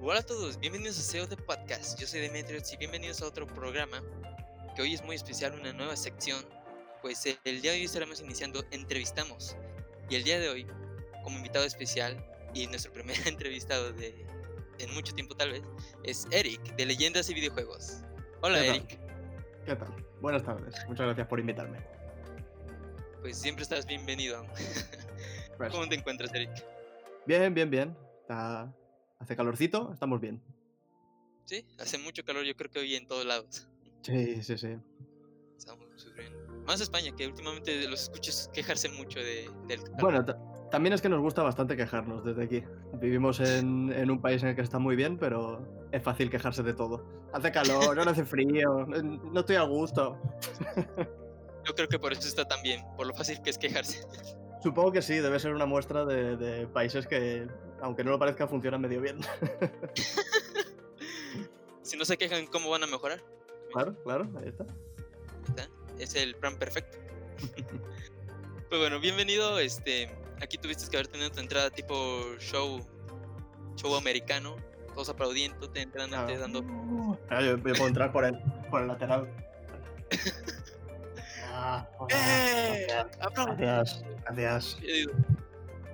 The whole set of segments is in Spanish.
Hola a todos, bienvenidos a SEO de Podcast. Yo soy Demetrios y bienvenidos a otro programa que hoy es muy especial, una nueva sección. Pues el día de hoy estaremos iniciando Entrevistamos. Y el día de hoy, como invitado especial y nuestro primer entrevistado de en mucho tiempo tal vez, es Eric de Leyendas y Videojuegos. Hola Eric. ¿Qué tal? Buenas tardes, muchas gracias por invitarme. Pues siempre estás bienvenido. ¿Cómo te encuentras, Eric? Bien, bien, bien. Está... Hace calorcito, estamos bien. Sí, hace mucho calor, yo creo que hoy en todos lados. Sí, sí, sí. Estamos sufriendo. Más España, que últimamente los escuchas quejarse mucho de, del calor. Bueno, también es que nos gusta bastante quejarnos desde aquí. Vivimos en, en, un país en el que está muy bien, pero es fácil quejarse de todo. Hace calor, no hace frío, no estoy a gusto. Yo creo que por eso está tan bien, por lo fácil que es quejarse. Supongo que sí, debe ser una muestra de, de países que, aunque no lo parezca, funcionan medio bien. si no se quejan, ¿cómo van a mejorar? Claro, claro, ahí está. ¿Está? Es el plan perfecto. pues bueno, bienvenido. Este, aquí tuviste que haber tenido tu entrada tipo show, show americano, todos aplaudiendo, entrando, ah, dando. Ah, yo, puedo entrar por el, por el lateral. ah, ¡Eh! Gracias, gracias.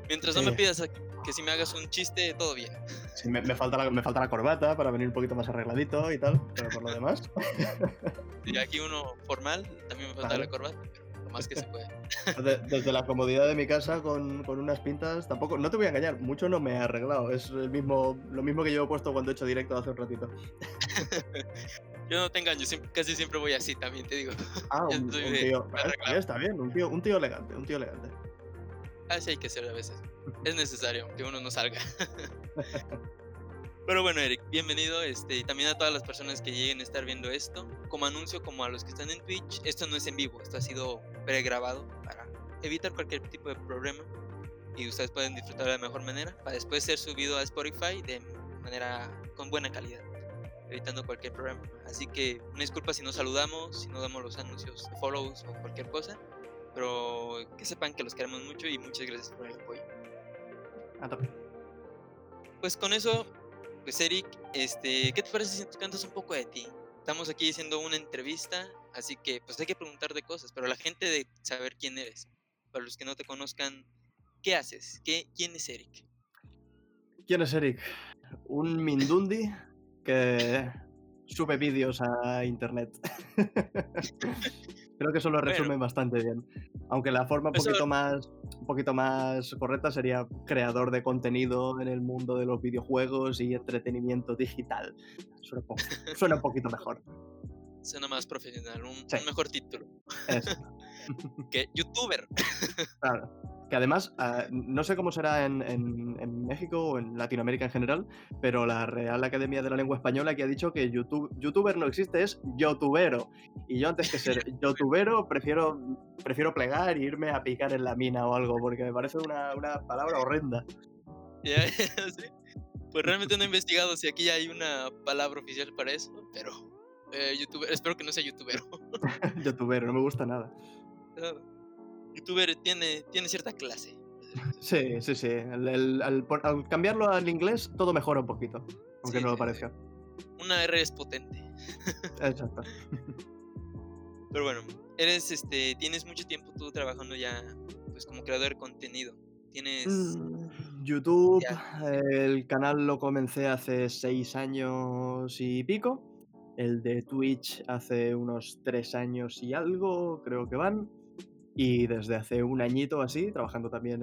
Mientras no me pidas que si me hagas un chiste, todo bien. Sí, me, falta la, me falta la corbata para venir un poquito más arregladito y tal, pero por lo demás. Y aquí uno formal, también me falta la corbata, pero lo más que se puede. Desde, la comodidad de mi casa con, con, unas pintas, tampoco, no te voy a engañar, mucho no me he arreglado. Es el mismo, lo mismo que yo he puesto cuando he hecho directo hace un ratito. Yo no te engaño, casi siempre voy así también, te digo. Ah, un, tío. está bien, un tío, un tío elegante, un tío elegante. Así hay que ser a veces. Es necesario que uno no salga. Pero bueno, Eric, bienvenido. Este, y también a todas las personas que lleguen a estar viendo esto. Como anuncio, como a los que están en Twitch, esto no es en vivo, esto ha sido pregrabado para evitar cualquier tipo de problema. Y ustedes pueden disfrutar de la mejor manera para después ser subido a Spotify de manera con buena calidad, evitando cualquier problema. Así que una disculpa si no saludamos, si no damos los anuncios follows o cualquier cosa. Pero que sepan que los queremos mucho y muchas gracias por el apoyo. Pues con eso, pues Eric, este, ¿qué te parece si te cantas un poco de ti? Estamos aquí haciendo una entrevista, así que pues hay que preguntar de cosas, pero la gente de saber quién eres. Para los que no te conozcan, ¿qué haces? ¿Qué, ¿Quién es Eric? ¿Quién es Eric? Un Mindundi que sube vídeos a internet. Creo que eso lo resume bastante bien. Aunque la forma un poquito, más, un poquito más correcta sería creador de contenido en el mundo de los videojuegos y entretenimiento digital. Suena, un poquito mejor. Suena más profesional, un, mejor título. que youtuber. claro. Que además, ah, no sé cómo será en, en, México o en Latinoamérica en general, pero la Real Academia de la Lengua Española que ha dicho que YouTube, youtuber no existe, es youtubero. Y yo antes que ser youtubero prefiero, prefiero plegar e irme a picar en la mina o algo, porque me parece una, una palabra horrenda. Pues realmente no he investigado si aquí hay una palabra oficial para eso, pero eh, youtuber, espero que no sea youtubero. youtubero, no me gusta nada youtuber tiene, tiene cierta clase. Sí, sí, sí. al, cambiarlo al inglés, todo mejora un poquito, aunque no lo parezca. Una R es potente. Exacto. Pero bueno, eres, este, tienes mucho tiempo tú trabajando ya, pues como creador de contenido. Tienes. Mm, YouTube, el canal lo comencé hace seis años y pico. El de Twitch hace unos tres años y algo, creo que van. Y desde hace un añito así, trabajando también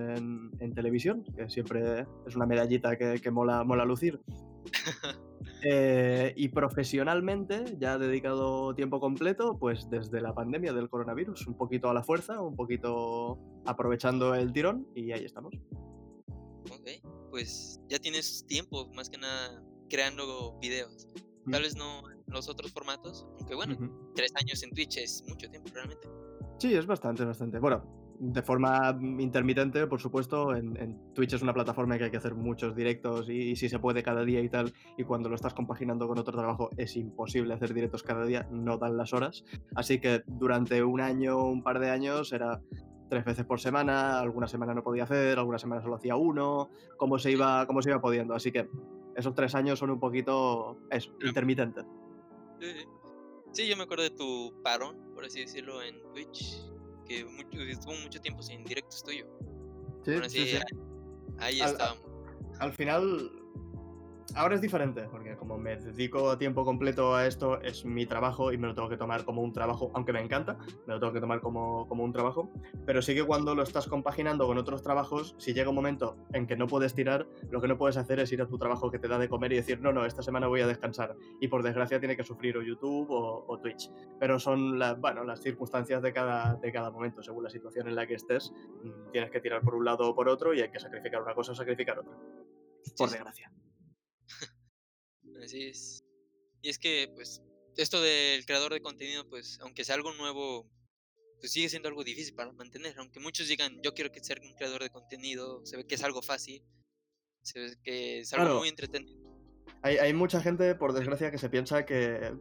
en, televisión, que siempre es una medallita que, mola, mola lucir. Eh, y profesionalmente, ya dedicado tiempo completo, pues desde la pandemia del coronavirus, un poquito a la fuerza, un poquito aprovechando el tirón y ahí estamos. Ok, pues ya tienes tiempo más que nada creando videos. Tal vez no en los otros formatos, aunque bueno, tres años en Twitch es mucho tiempo realmente. Sí, es bastante, bastante. Bueno, de forma intermitente, por supuesto. En, Twitch es una plataforma que hay que hacer muchos directos y, si se puede cada día y tal. Y cuando lo estás compaginando con otro trabajo es imposible hacer directos cada día, no dan las horas. Así que durante un año, un par de años, era tres veces por semana. Alguna semana no podía hacer, alguna semana solo hacía uno. Como se iba, cómo se iba pudiendo. Así que esos tres años son un poquito, eso, intermitentes. Sí, sí, yo me acuerdo de tu parón, por así decirlo, en Twitch, que estuvo mucho tiempo sin directos tuyo. Sí, sí, sí. Ahí, ahí estábamos. Al final, ahora es diferente, porque como me dedico a tiempo completo a esto, es mi trabajo y me lo tengo que tomar como un trabajo, aunque me encanta, me lo tengo que tomar como, como un trabajo, pero sí que cuando lo estás compaginando con otros trabajos, si llega un momento en que no puedes tirar, lo que no puedes hacer es ir a tu trabajo que te da de comer y decir, no, no, esta semana voy a descansar. Y por desgracia tiene que sufrir o YouTube o, Twitch. Pero son las, bueno, las circunstancias de cada, de cada momento, según la situación en la que estés, mm, tienes que tirar por un lado o por otro y hay que sacrificar una cosa o sacrificar otra. Por desgracia. Así es. Y es que, pues, esto del creador de contenido, pues, aunque sea algo nuevo, pues sigue siendo algo difícil para mantener. Aunque muchos digan, yo quiero que ser un creador de contenido, se ve que es algo fácil, se ve que es algo muy entretenido. Hay, hay mucha gente, por desgracia, que se piensa que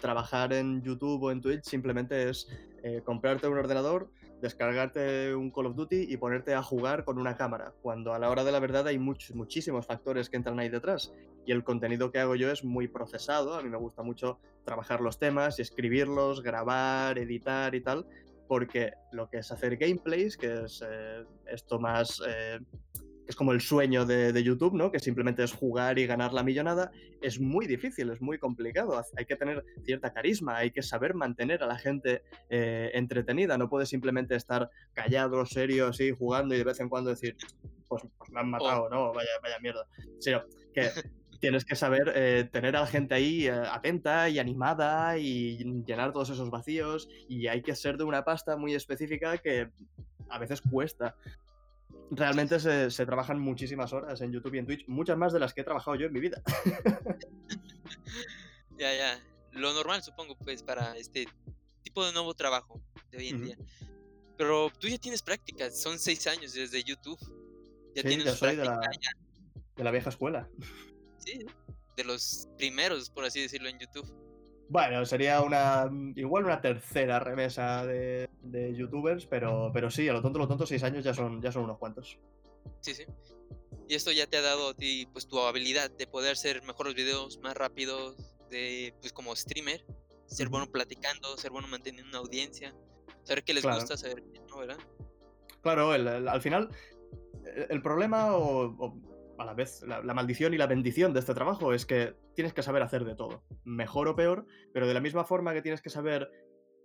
trabajar en YouTube o en Twitch simplemente es eh, comprarte un ordenador, descargarte un Call of Duty y ponerte a jugar con una cámara, cuando a la hora de la verdad hay muchos, muchísimos factores que entran ahí detrás. Y el contenido que hago yo es muy procesado, a mí me gusta mucho trabajar los temas escribirlos, grabar, editar y tal, porque lo que es hacer gameplays, que es eh, esto más... Eh, es como el sueño de, YouTube, ¿no? Que simplemente es jugar y ganar la millonada, es muy difícil, es muy complicado. Hay que tener cierta carisma, hay que saber mantener a la gente eh, entretenida. No puedes simplemente estar callado, serio, así, jugando y de vez en cuando decir, pues, pues me han matado, oh. ¿no? Vaya, vaya mierda. Sino que tienes que saber eh, tener a la gente ahí eh, atenta y animada y llenar todos esos vacíos y hay que ser de una pasta muy específica que a veces cuesta realmente se, trabajan muchísimas horas en YouTube y en Twitch, muchas más de las que he trabajado yo en mi vida. ya, ya. Lo normal, supongo, pues, para este tipo de nuevo trabajo de hoy en día. Pero tú ya tienes prácticas, son seis años desde YouTube. Ya tienes ya soy de la, de la vieja escuela. Sí, de los primeros, por así decirlo, en YouTube. Bueno, sería una igual una tercera remesa de, youtubers, pero, pero sí, a lo tonto, lo tonto, seis años ya son, ya son unos cuantos. Sí, sí. Y esto ya te ha dado a ti pues tu habilidad de poder hacer mejores videos, más rápidos, de pues como streamer, ser bueno platicando, ser bueno manteniendo una audiencia, saber qué les gusta, saber qué no, ¿verdad? Claro, al final el, problema o a la vez la, maldición y la bendición de este trabajo es que tienes que saber hacer de todo, mejor o peor, pero de la misma forma que tienes que saber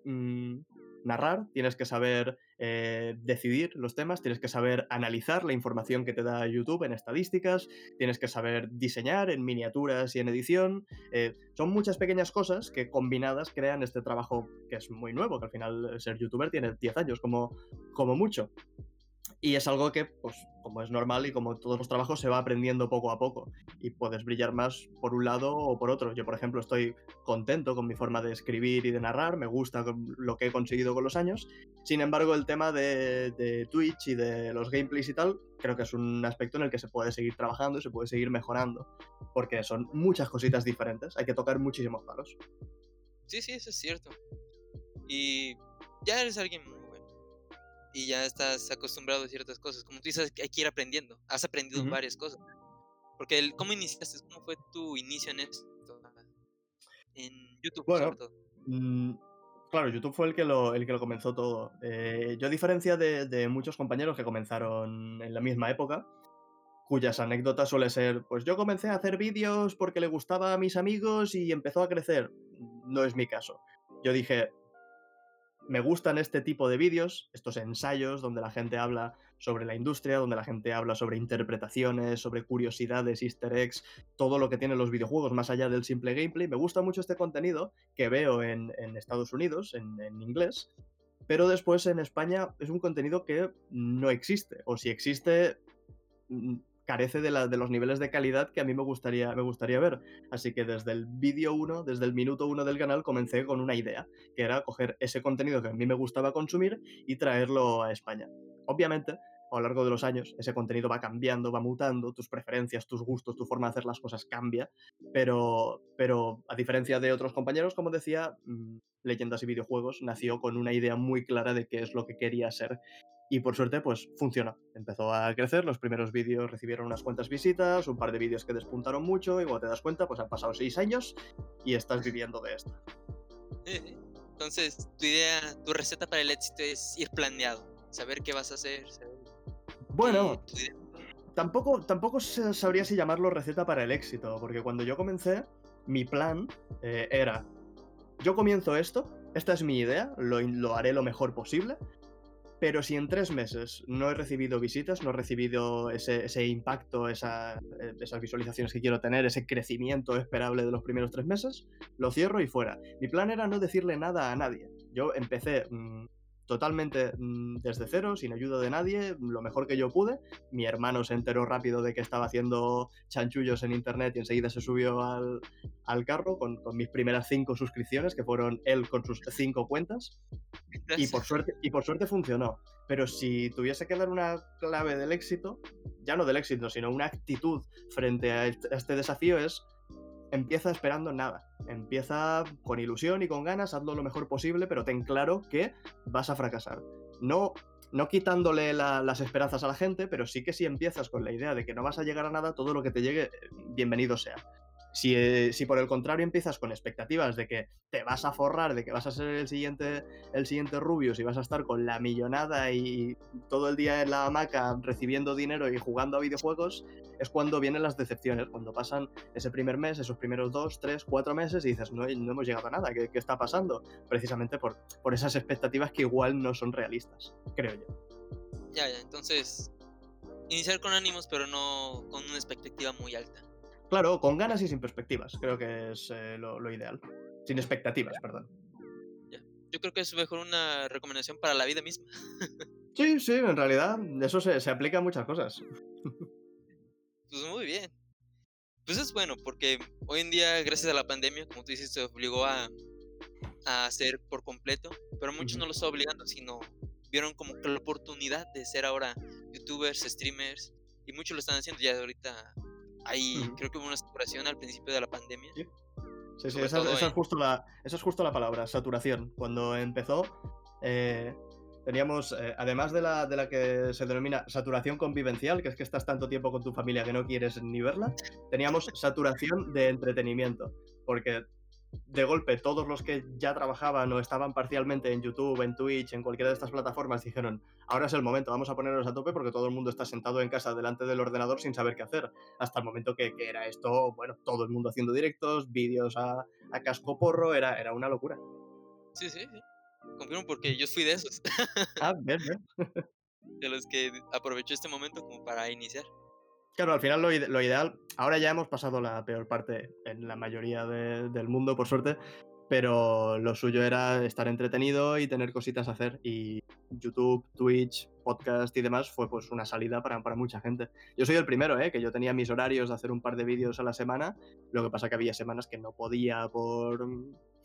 mm, narrar, tienes que saber eh, decidir los temas, tienes que saber analizar la información que te da YouTube en estadísticas, tienes que saber diseñar en miniaturas y en edición. Eh, son muchas pequeñas cosas que combinadas crean este trabajo que es muy nuevo, que al final ser youtuber tiene 10 años como, como mucho. Y es algo que, pues, como es normal y como todos los trabajos, se va aprendiendo poco a poco. Y puedes brillar más por un lado o por otro. Yo, por ejemplo, estoy contento con mi forma de escribir y de narrar, me gusta lo que he conseguido con los años. Sin embargo, el tema de, Twitch y de los gameplays y tal, creo que es un aspecto en el que se puede seguir trabajando y se puede seguir mejorando. Porque son muchas cositas diferentes. Hay que tocar muchísimos palos. Sí, sí, eso es cierto. Y ya eres alguien y ya estás acostumbrado a ciertas cosas. Como tú dices, hay que ir aprendiendo. Has aprendido varias cosas. Porque el, ¿cómo iniciaste? ¿Cómo fue tu inicio en esto? En YouTube, bueno, sobre todo. Mm, claro, YouTube fue el que lo, el que lo comenzó todo. Eh, yo, a diferencia de, de, muchos compañeros que comenzaron en la misma época, cuyas anécdotas suele ser, pues yo comencé a hacer vídeos porque le gustaba a mis amigos y empezó a crecer. No es mi caso. Yo dije, me gustan este tipo de vídeos, estos ensayos donde la gente habla sobre la industria, donde la gente habla sobre interpretaciones, sobre curiosidades, easter eggs, todo lo que tienen los videojuegos más allá del simple gameplay. Me gusta mucho este contenido que veo en, Estados Unidos, en, inglés, pero después en España es un contenido que no existe, o si existe, mm, carece de, los niveles de calidad que a mí me gustaría, me gustaría ver. Así que desde el vídeo 1, desde el minuto 1 del canal, comencé con una idea, que era coger ese contenido que a mí me gustaba consumir y traerlo a España. Obviamente, a lo largo de los años, ese contenido va cambiando, va mutando, tus preferencias, tus gustos, tu forma de hacer las cosas cambia, pero, pero a diferencia de otros compañeros, como decía, mm, Leyendas y Videojuegos nació con una idea muy clara de qué es lo que quería ser Y por suerte, pues funcionó. Empezó a crecer, los primeros vídeos recibieron unas cuantas visitas, un par de vídeos que despuntaron mucho, y cuando te das cuenta, pues han pasado seis años y estás viviendo de esto. Entonces, tu idea, tu receta para el éxito es ir planeado, saber qué vas a hacer. Bueno, tampoco, tampoco sabría si llamarlo receta para el éxito, porque cuando yo comencé, mi plan eh, era, yo comienzo esto, esta es mi idea, lo, lo haré lo mejor posible, pero si en tres meses no he recibido visitas, no he recibido ese, impacto, eh, esas visualizaciones que quiero tener, ese crecimiento esperable de los primeros tres meses, lo cierro y fuera. Mi plan era no decirle nada a nadie. Yo empecé mm, totalmente mm, desde cero, sin ayuda de nadie, lo mejor que yo pude. Mi hermano se enteró rápido de que estaba haciendo chanchullos en internet y enseguida se subió al, carro con, mis primeras cinco suscripciones, que fueron él con sus cinco cuentas. Y por, suerte, y por suerte funcionó. Pero si tuviese que dar una clave del éxito, ya no del éxito, sino una actitud frente a este desafío es empieza esperando nada. Empieza con ilusión y con ganas, hazlo lo mejor posible, pero ten claro que vas a fracasar. No, no quitándole las esperanzas a la gente, pero sí que si empiezas con la idea de que no vas a llegar a nada, todo lo que te llegue, bienvenido sea. Eh, si, por el contrario empiezas con expectativas de que te vas a forrar, de que vas a ser el siguiente, el siguiente Rubius y vas a estar con la millonada y todo el día en la hamaca recibiendo dinero y jugando a videojuegos, es cuando vienen las decepciones, cuando pasan ese primer mes, esos primeros dos, tres, cuatro meses y dices, no, no hemos llegado a nada, ¿qué, está pasando? Precisamente por, por esas expectativas que igual no son realistas, creo yo. Ya, ya, entonces, iniciar con ánimos, pero no con una expectativa muy alta. Claro, con ganas y sin perspectivas, creo que es eh, lo, ideal. Sin expectativas, perdón. Yo creo que es mejor una recomendación para la vida misma. sí, sí, en realidad eso se, aplica a muchas cosas. pues muy bien. Pues es bueno, porque hoy en día, gracias a la pandemia, como tú dices, se obligó a, a hacer por completo, pero muchos no lo están obligando, sino vieron como que la oportunidad de ser ahora youtubers, streamers, y muchos lo están haciendo ya ahorita Ahí creo que hubo una saturación al principio de la pandemia. Sí, sí, esa, es justo la, esa es justo la palabra, saturación. Cuando empezó, eh, teníamos, eh, además de la, de la que se denomina saturación convivencial, que es que estás tanto tiempo con tu familia que no quieres ni verla, teníamos saturación de entretenimiento. Porque de golpe todos los que ya trabajaban o estaban parcialmente en YouTube, en Twitch, en cualquiera de estas plataformas dijeron, ahora es el momento, vamos a ponernos a tope porque todo el mundo está sentado en casa delante del ordenador sin saber qué hacer. Hasta el momento que, era esto, bueno, todo el mundo haciendo directos, vídeos a, casco porro, era, era una locura. Sí, sí, sí. Confirmo porque yo fui de esos. ah, bien, bien. de los que aprovecho este momento como para iniciar. Claro, al final lo, ideal, ahora ya hemos pasado la peor parte en la mayoría del mundo, por suerte, pero lo suyo era estar entretenido y tener cositas a hacer. Y YouTube, Twitch, podcast y demás fue pues una salida para, para mucha gente. Yo soy el primero, ¿eh? que yo tenía mis horarios de hacer un par de vídeos a la semana, lo que pasa que había semanas que no podía por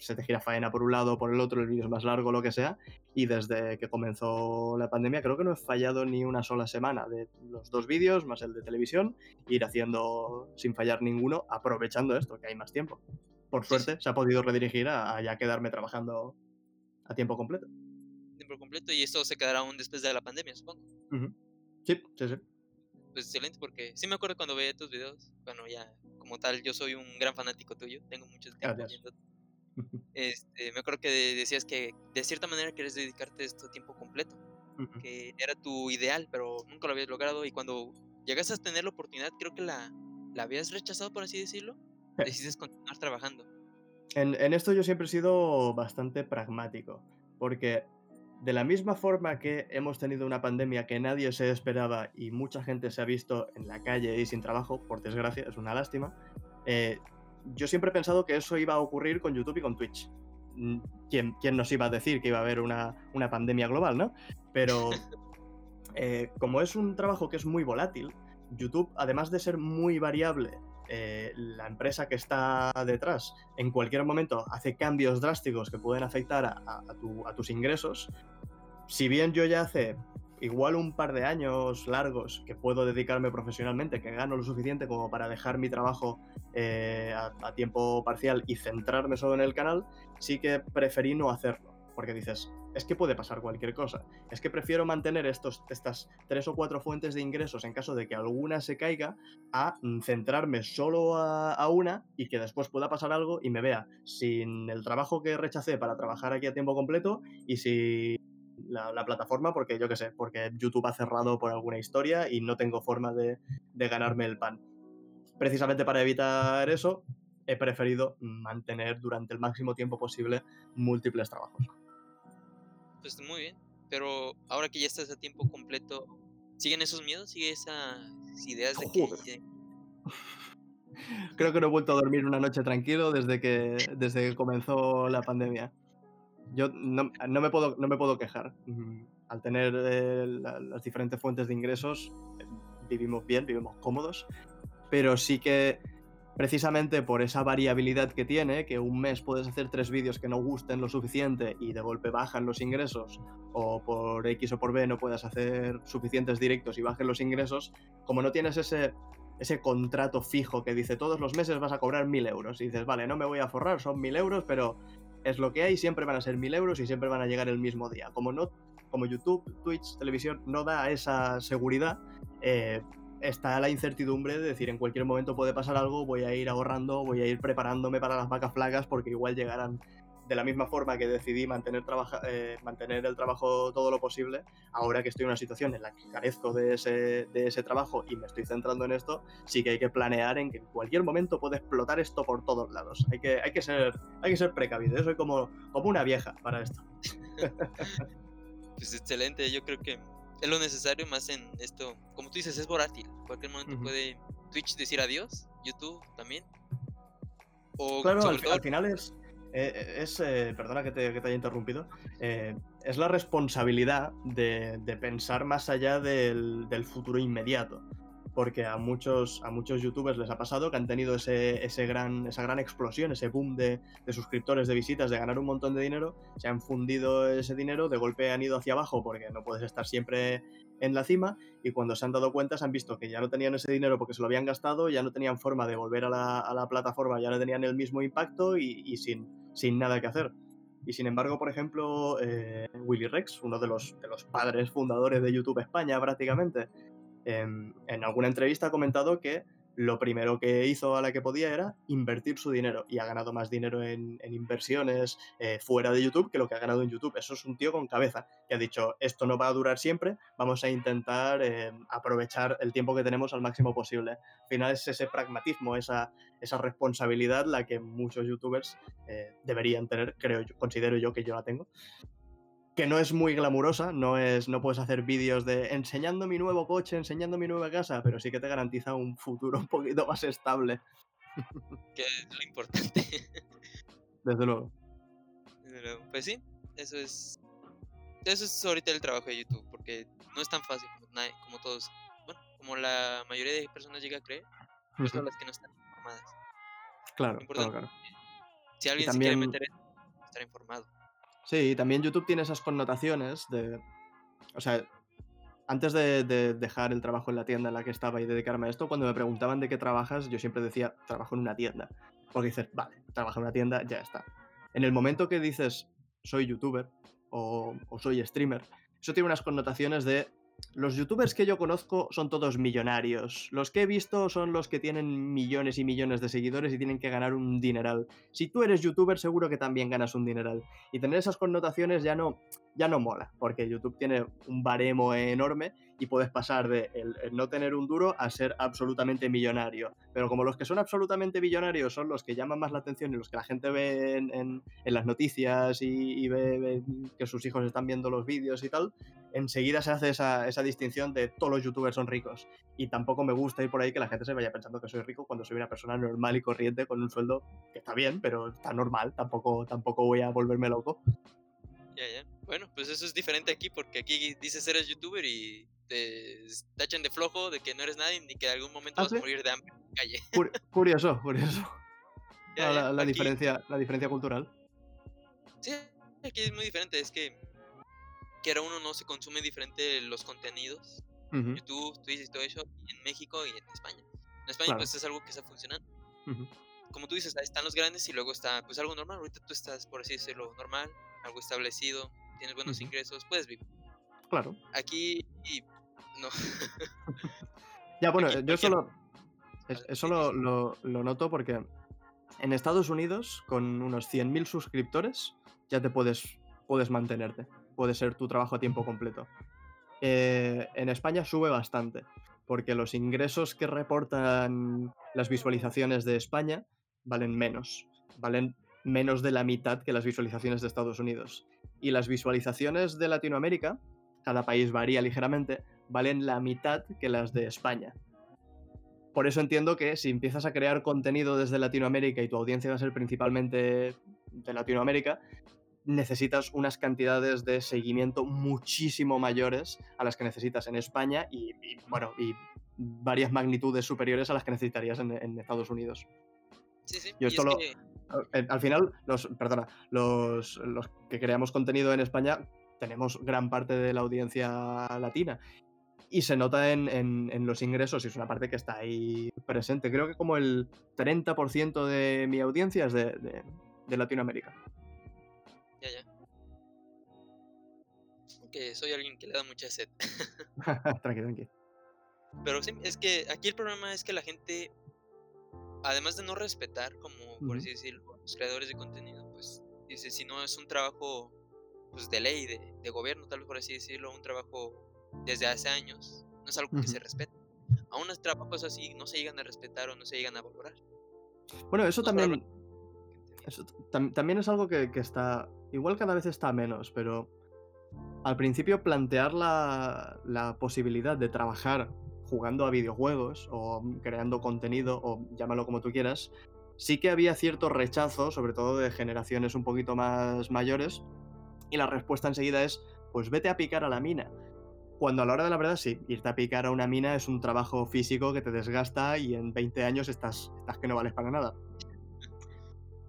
se te gira faena por un lado o por el otro, el vídeo es más largo, lo que sea. Y desde que comenzó la pandemia, creo que no he fallado ni una sola semana de los dos vídeos, más el de televisión, ir haciendo sin fallar ninguno, aprovechando esto, que hay más tiempo. Por suerte, se ha podido redirigir a, ya quedarme trabajando a tiempo completo. Tiempo completo, y esto se quedará aún después de la pandemia, supongo. Sí, sí, sí. Pues excelente, porque sí me acuerdo cuando veía tus videos. Bueno, ya, como tal, yo soy un gran fanático tuyo. Tengo muchos tiempo viendo este, me acuerdo que decías que de cierta manera quieres dedicarte esto a tiempo completo, que era tu ideal, pero nunca lo habías logrado y cuando llegas a tener la oportunidad, creo que la, la habías rechazado, por así decirlo, decides continuar trabajando. En, en esto yo siempre he sido bastante pragmático, porque de la misma forma que hemos tenido una pandemia que nadie se esperaba y mucha gente se ha visto en la calle y sin trabajo, por desgracia, es una lástima, eh, yo siempre he pensado que eso iba a ocurrir con YouTube y con Twitch. Mm, ¿Quién, quién nos iba a decir que iba a haber una, pandemia global, no? Pero eh, como es un trabajo que es muy volátil, YouTube, además de ser muy variable, eh, la empresa que está detrás en cualquier momento hace cambios drásticos que pueden afectar a, a tus ingresos. Si bien yo ya hace igual un par de años largos que puedo dedicarme profesionalmente, que gano lo suficiente como para dejar mi trabajo eh, a, tiempo parcial y centrarme solo en el canal, sí que preferí no hacerlo. porque dices, es que puede pasar cualquier cosa. Es que prefiero mantener estos, estas tres o cuatro fuentes de ingresos en caso de que alguna se caiga a mm, centrarme solo a, una y que después pueda pasar algo y me vea sin el trabajo que rechacé para trabajar aquí a tiempo completo y si la, plataforma porque yo qué sé, porque YouTube ha cerrado por alguna historia y no tengo forma de, de ganarme el pan. Precisamente para evitar eso, he preferido mantener durante el máximo tiempo posible múltiples trabajos. Pues muy bien, pero ahora que ya estás a tiempo completo, ¿siguen esos miedos? ¿Sigue esas ideas de que... Creo que no he vuelto a dormir una noche tranquilo desde que, desde que comenzó la pandemia. Yo no, no, me, puedo, no me puedo quejar. Mm, al tener eh, las diferentes fuentes de ingresos, eh, vivimos bien, vivimos cómodos, pero sí que precisamente por esa variabilidad que tiene, que un mes puedes hacer tres vídeos que no gusten lo suficiente y de golpe bajan los ingresos, o por X o por B no puedas hacer suficientes directos y bajen los ingresos, como no tienes ese, ese contrato fijo que dice todos los meses vas a cobrar mil euros, y dices, vale, no me voy a forrar, son mil euros, pero es lo que hay, siempre van a ser mil euros y siempre van a llegar el mismo día. Como, no, como YouTube, Twitch, televisión no da esa seguridad, eh, está la incertidumbre de decir en cualquier momento puede pasar algo, voy a ir ahorrando, voy a ir preparándome para las vacas flacas porque igual llegarán de la misma forma que decidí mantener, eh, mantener el trabajo todo lo posible, ahora que estoy en una situación en la que carezco de ese, de ese trabajo y me estoy centrando en esto, sí que hay que planear en que en cualquier momento puede explotar esto por todos lados. Hay que, hay que, ser, hay que ser precavido. Yo soy como, como una vieja para esto. pues excelente, yo creo que es lo necesario más en esto. Como tú dices, es volátil. En cualquier momento puede Twitch decir adiós, YouTube también. O claro, al, final es. Eh, eh, es eh, perdona que te, haya interrumpido. es la responsabilidad de, pensar más allá del, futuro inmediato. Porque a muchos, a muchos youtubers les ha pasado que han tenido ese, ese gran, esa gran explosión, ese boom de, de, suscriptores, de visitas, de ganar un montón de dinero, se han fundido ese dinero, de golpe han ido hacia abajo porque no puedes estar siempre en la cima. Y cuando se han dado cuenta se han visto que ya no tenían ese dinero porque se lo habían gastado, ya no tenían forma de volver a la, plataforma, ya no tenían el mismo impacto y sin, sin nada que hacer. Y sin embargo, por ejemplo, eh, Willy Rex, uno de los, de los padres fundadores de YouTube España prácticamente, en, alguna entrevista ha comentado que lo primero que hizo a la que podía era invertir su dinero y ha ganado más dinero en, inversiones eh, fuera de YouTube que lo que ha ganado en YouTube. Eso es un tío con cabeza que ha dicho, esto no va a durar siempre, vamos a intentar eh, aprovechar el tiempo que tenemos al máximo posible. Al final es ese pragmatismo, esa, esa responsabilidad la que muchos youtubers eh, deberían tener, creo yo, considero yo que yo la tengo que no es muy glamurosa, no, es, no puedes hacer vídeos de enseñando mi nuevo coche, enseñando mi nueva casa, pero sí que te garantiza un futuro un poquito más estable. Que es lo importante. Desde luego. Desde luego. Pues sí, eso es. Eso es ahorita el trabajo de YouTube, porque no es tan fácil como, todos. Bueno, como la mayoría de personas llega a creer, son las que no están informadas. Claro, claro, claro. Si alguien se quiere meter en estar informado. Sí, también YouTube tiene esas connotaciones de. O sea, antes de, dejar el trabajo en la tienda en la que estaba y dedicarme a esto, cuando me preguntaban de qué trabajas, yo siempre decía, trabajo en una tienda. Porque dices, vale, trabajo en una tienda, ya está. En el momento que dices, soy youtuber o, o soy streamer, eso tiene unas connotaciones de los youtubers que yo conozco son todos millonarios. Los que he visto son los que tienen millones y millones de seguidores y tienen que ganar un dineral. Si tú eres youtuber, seguro que también ganas un dineral. Y tener esas connotaciones ya no, ya no mola, porque YouTube tiene un baremo enorme y puedes pasar de no tener un duro a ser absolutamente millonario. Pero como los que son absolutamente millonarios son los que llaman más la atención y los que la gente ve en, las noticias y, ve, que sus hijos están viendo los vídeos y tal, enseguida se hace esa, distinción de todos los youtubers son ricos. Y tampoco me gusta ir por ahí que la gente se vaya pensando que soy rico cuando soy una persona normal y corriente con un sueldo que está bien, pero está normal, tampoco, tampoco voy a volverme loco. Bueno, pues eso es diferente aquí porque aquí dices eres youtuber y te tachan de flojo, de que no eres nadie ni que en algún momento ¿Ah, vas a morir de hambre en la calle. curioso, curioso. la, diferencia, la diferencia cultural. Sí, aquí es muy diferente. Es que que ahora uno no se consume diferente los contenidos. YouTube, Twitch y todo eso, en México y en España. En España pues es algo que está funcionando. Como tú dices, ahí están los grandes y luego está pues algo normal. Ahorita tú estás, por así decirlo, normal. algo establecido, tienes buenos ingresos, puedes vivir. Claro. Aquí y no. Ya, bueno, Aquí yo solo. es- Eso lo noto porque en Estados Unidos, con unos 100.000 suscriptores, ya te puedes, puedes mantenerte. Puede ser tu trabajo a tiempo completo. Eh, en España sube bastante, porque los ingresos que reportan las visualizaciones de España valen menos. Valen menos de la mitad que las visualizaciones de Estados Unidos. Y las visualizaciones de Latinoamérica, cada país varía ligeramente, valen la mitad que las de España. Por eso entiendo que si empiezas a crear contenido desde Latinoamérica y tu audiencia va a ser principalmente de Latinoamérica, necesitas unas cantidades de seguimiento muchísimo mayores a las que necesitas en España y, y, bueno, y varias magnitudes superiores a las que necesitarías en, en Estados Unidos. Sí, sí. Yo esto es lo- que- Al, al final, los, perdona, los, los que creamos contenido en España tenemos gran parte de la audiencia latina. Y se nota en, en- en los ingresos y es una parte que está ahí presente. Creo que como el 30% de mi audiencia es de, de- de Latinoamérica. Ya, ya. Que soy alguien que le da mucha sed. tranqui, tranqui. Pero sí, es que aquí el problema es que la gente, además de no respetar, como por así decirlo, los creadores de contenido, pues dice, si no es un trabajo pues de ley, de, de gobierno, tal vez por así decirlo, un trabajo desde hace años, no es algo que se Ujú. respete. Aún los trabajos así no se llegan a respetar o no se llegan a valorar. Bueno, eso No también, eso tam- también es algo que, que está. Igual cada vez está menos, pero al principio plantear la, la posibilidad de trabajar jugando a videojuegos o creando contenido o llámalo como tú quieras, sí que había cierto rechazo, sobre todo de generaciones un poquito más mayores, y la respuesta enseguida es, pues vete a picar a la mina. Cuando a la hora de la verdad sí, irte a picar a una mina es un trabajo físico que te desgasta y en 20 años estás, estás que no vales para nada.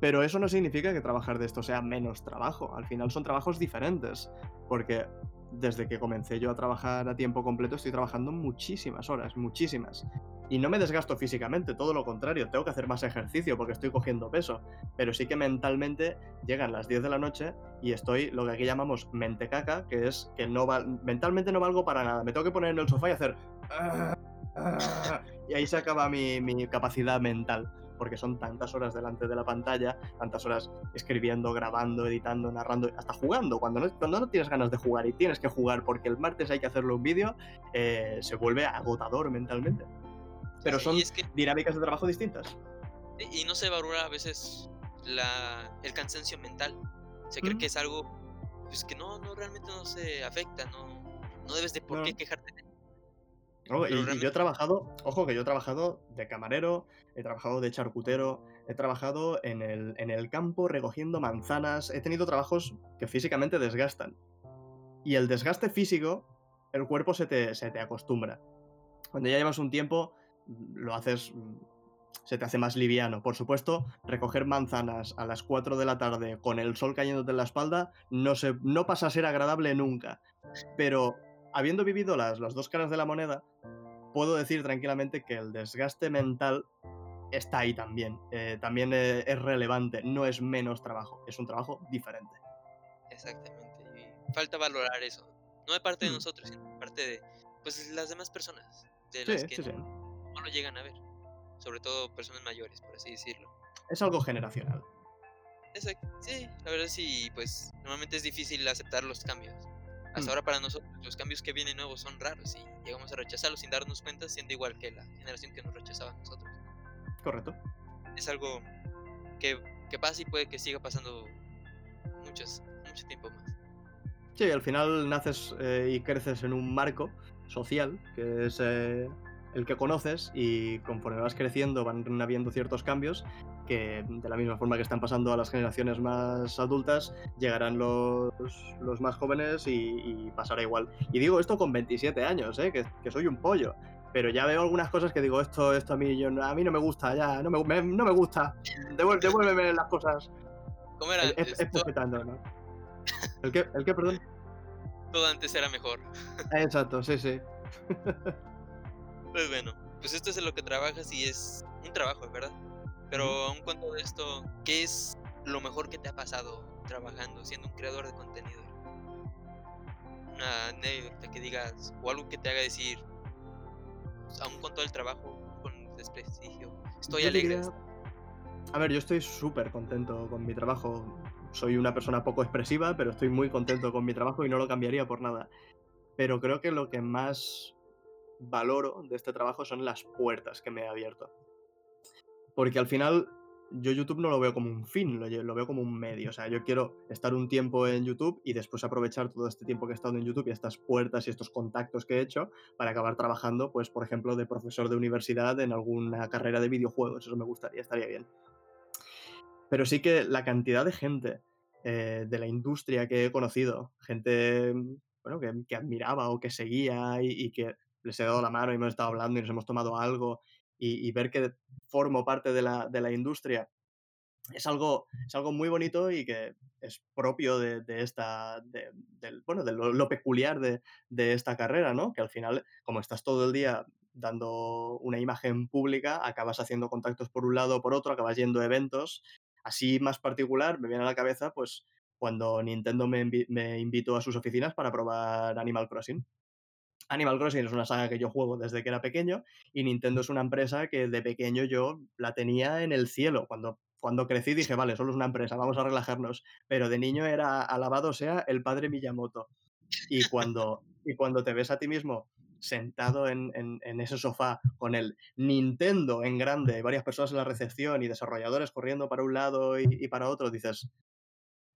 Pero eso no significa que trabajar de esto sea menos trabajo. Al final son trabajos diferentes. Porque desde que comencé yo a trabajar a tiempo completo estoy trabajando muchísimas horas, muchísimas. Y no me desgasto físicamente, todo lo contrario, tengo que hacer más ejercicio porque estoy cogiendo peso. Pero sí que mentalmente llegan las 10 de la noche y estoy lo que aquí llamamos mentecaca, que es que no val- mentalmente no valgo para nada. Me tengo que poner en el sofá y hacer... "Ah, ah", Y ahí se acaba mi, mi capacidad mental porque son tantas horas delante de la pantalla, tantas horas escribiendo, grabando, editando, narrando, hasta jugando. Cuando no, cuando no tienes ganas de jugar y tienes que jugar porque el martes hay que hacerle un vídeo, eh, se vuelve agotador mentalmente. Pero son es que dinámicas de trabajo distintas. y no se valora a veces la, el cansancio mental. Se cree Ujú. que es algo pues que no, no realmente no se afecta, no, no debes de por No. qué quejarte. de y, y yo he trabajado, ojo que yo he trabajado de camarero, he trabajado de charcutero, he trabajado en el, en el campo recogiendo manzanas, he tenido trabajos que físicamente desgastan. Y el desgaste físico, el cuerpo se te, se te acostumbra. Cuando ya llevas un tiempo, lo haces, se te hace más liviano. Por supuesto, recoger manzanas a las 4 de la tarde con el sol cayéndote en la espalda no, se, no pasa a ser agradable nunca. Pero habiendo vivido las, las dos caras de la moneda, puedo decir tranquilamente que el desgaste mental está ahí también. Eh, también eh, es relevante, no es menos trabajo, es un trabajo diferente. Exactamente. Y falta valorar eso. No de parte de Mm. nosotros, sino de parte de pues, las demás personas. De Sí, las que sí, sí. no, no lo llegan a ver. Sobre todo personas mayores, por así decirlo. Es algo generacional. Exacto. Sí, la verdad sí, pues normalmente es difícil aceptar los cambios. Hasta Mm. ahora para nosotros los cambios que vienen nuevos son raros y llegamos a rechazarlos sin darnos cuenta, siendo igual que la generación que nos rechazaba a nosotros. Correcto. Es algo que, que pasa y puede que siga pasando muchos, mucho tiempo más. Sí, al final naces eh, y creces en un marco social, que es eh, el que conoces, y conforme vas creciendo van habiendo ciertos cambios que, de la misma forma que están pasando a las generaciones más adultas, llegarán los, los más jóvenes y, y pasará igual. Y digo esto con 27 años, ¿eh? que, que soy un pollo. Pero ya veo algunas cosas que digo, esto, esto a mí, yo, a mí no me gusta, ya, no me, me- no me gusta. Devuélveme las cosas. ¿Cómo era Es, es ¿no? ¿El qué, ¿El qué, perdón? todo antes era mejor. Exacto, sí, sí. Pues bueno, pues esto es en lo que trabajas y es un trabajo, ¿verdad? Pero aún con todo esto, ¿qué es lo mejor que te ha pasado trabajando, siendo un creador de contenido? Una anécdota que digas, o algo que te haga decir, pues, aún con todo el trabajo, con desprestigio, estoy Yo alegre. diría- A ver, yo estoy súper contento con mi trabajo. Soy una persona poco expresiva, pero estoy muy contento con mi trabajo y no lo cambiaría por nada. Pero creo que lo que más valoro de este trabajo son las puertas que me ha abierto. Porque al final yo YouTube no lo veo como un fin, lo, veo como un medio. O sea, yo quiero estar un tiempo en YouTube y después aprovechar todo este tiempo que he estado en YouTube y estas puertas y estos contactos que he hecho para acabar trabajando, pues, por ejemplo, de profesor de universidad en alguna carrera de videojuegos. Eso me gustaría, estaría bien. Pero sí que la cantidad de gente eh, de la industria que he conocido, gente mm, bueno, que, que admiraba o que seguía y, y que les he dado la mano y hemos estado hablando y nos hemos tomado algo y, ver que formo parte de la, de la industria es algo, es algo muy bonito y que es propio de, esta, bueno, de lo, peculiar de, esta carrera, ¿no? Que al final, como estás todo el día dando una imagen pública, acabas haciendo contactos por un lado o por otro, acabas yendo a eventos. Así más particular, me viene a la cabeza, pues, cuando Nintendo me, me invitó a sus oficinas para probar Animal Crossing. Animal Crossing es una saga que yo juego desde que era pequeño y Nintendo es una empresa que de pequeño yo la tenía en el cielo. Cuando, cuando crecí dije, vale, solo es una empresa, vamos a relajarnos. Pero de niño era alabado sea el padre Miyamoto. Y cuando, y cuando te ves a ti mismo sentado en, en- ese sofá con el Nintendo en grande, varias personas en la recepción y desarrolladores corriendo para un lado y, y para otro, dices,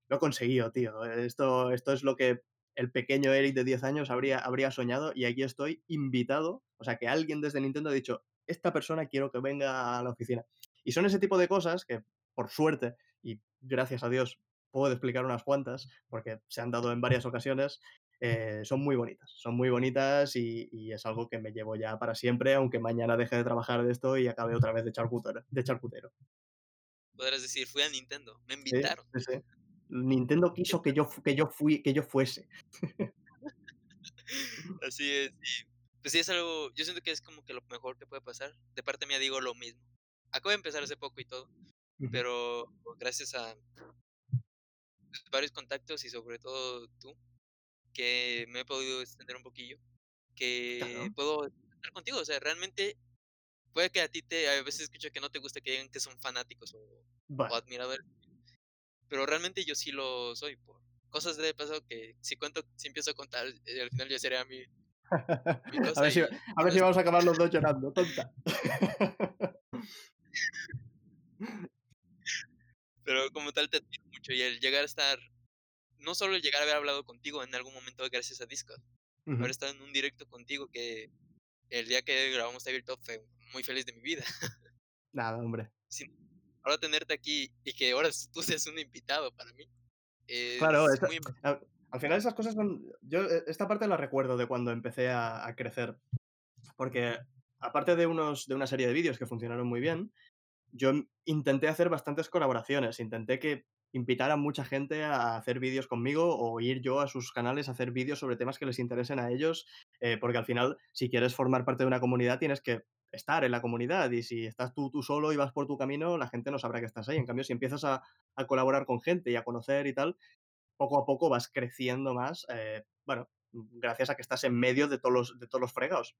lo he conseguido, tío. Esto, esto es lo que el pequeño Eric de 10 años habría, habría soñado y aquí estoy invitado. O sea, que alguien desde Nintendo ha dicho, esta persona quiero que venga a la oficina. Y son ese tipo de cosas que, por suerte, y gracias a Dios, puedo explicar unas cuantas, porque se han dado en varias ocasiones, eh, son muy bonitas. Son muy bonitas y, y es algo que me llevo ya para siempre, aunque mañana deje de trabajar de esto y acabe otra vez de charcutero. De charcutero. Podrás decir, fui a Nintendo, me Sí, invitaron. sí, sí. Nintendo quiso que yo, que yo, fui, que yo fuese. Así es. Y pues sí, es algo, yo siento que es como que lo mejor que puede pasar. De parte mía digo lo mismo. Acabo de empezar hace poco y todo, pero gracias a varios contactos y sobre todo tú, que me he podido extender un poquillo, que Claro. puedo estar contigo. O sea, realmente puede que a ti te, a veces escucho que no te gusta que digan que son fanáticos o, admiradores, pero realmente yo sí lo soy por cosas de pasado que si cuento, si empiezo a contar, eh, al final ya sería mi, mi a cosa ver si, y a ver si vamos a acabar los dos llorando, tonta. Pero como tal te admiro mucho y el llegar a estar, no solo el llegar a haber hablado contigo en algún momento gracias a Discord, haber Ujú. estado en un directo contigo que el día que grabamos Tabletop fue muy feliz de mi vida. Nada, hombre. Sin- ahora tenerte aquí y que ahora tú seas un invitado para mí Claro, es esa- muy al, al final esas cosas son... Yo eh, esta parte la recuerdo de cuando empecé a, a crecer. Porque aparte de, unos, de una serie de vídeos que funcionaron muy bien, yo intenté hacer bastantes colaboraciones. Intenté que invitaran mucha gente a hacer vídeos conmigo o ir yo a sus canales a hacer vídeos sobre temas que les interesen a ellos. eh, porque al final, si quieres formar parte de una comunidad, tienes que estar en la comunidad. Y si estás tú, tú solo y vas por tu camino, la gente no sabrá que estás ahí. En cambio, si empiezas a, colaborar con gente y a conocer y tal, poco a poco vas creciendo más. eh, bueno, gracias a que estás en medio de todos los, de todos los fregados.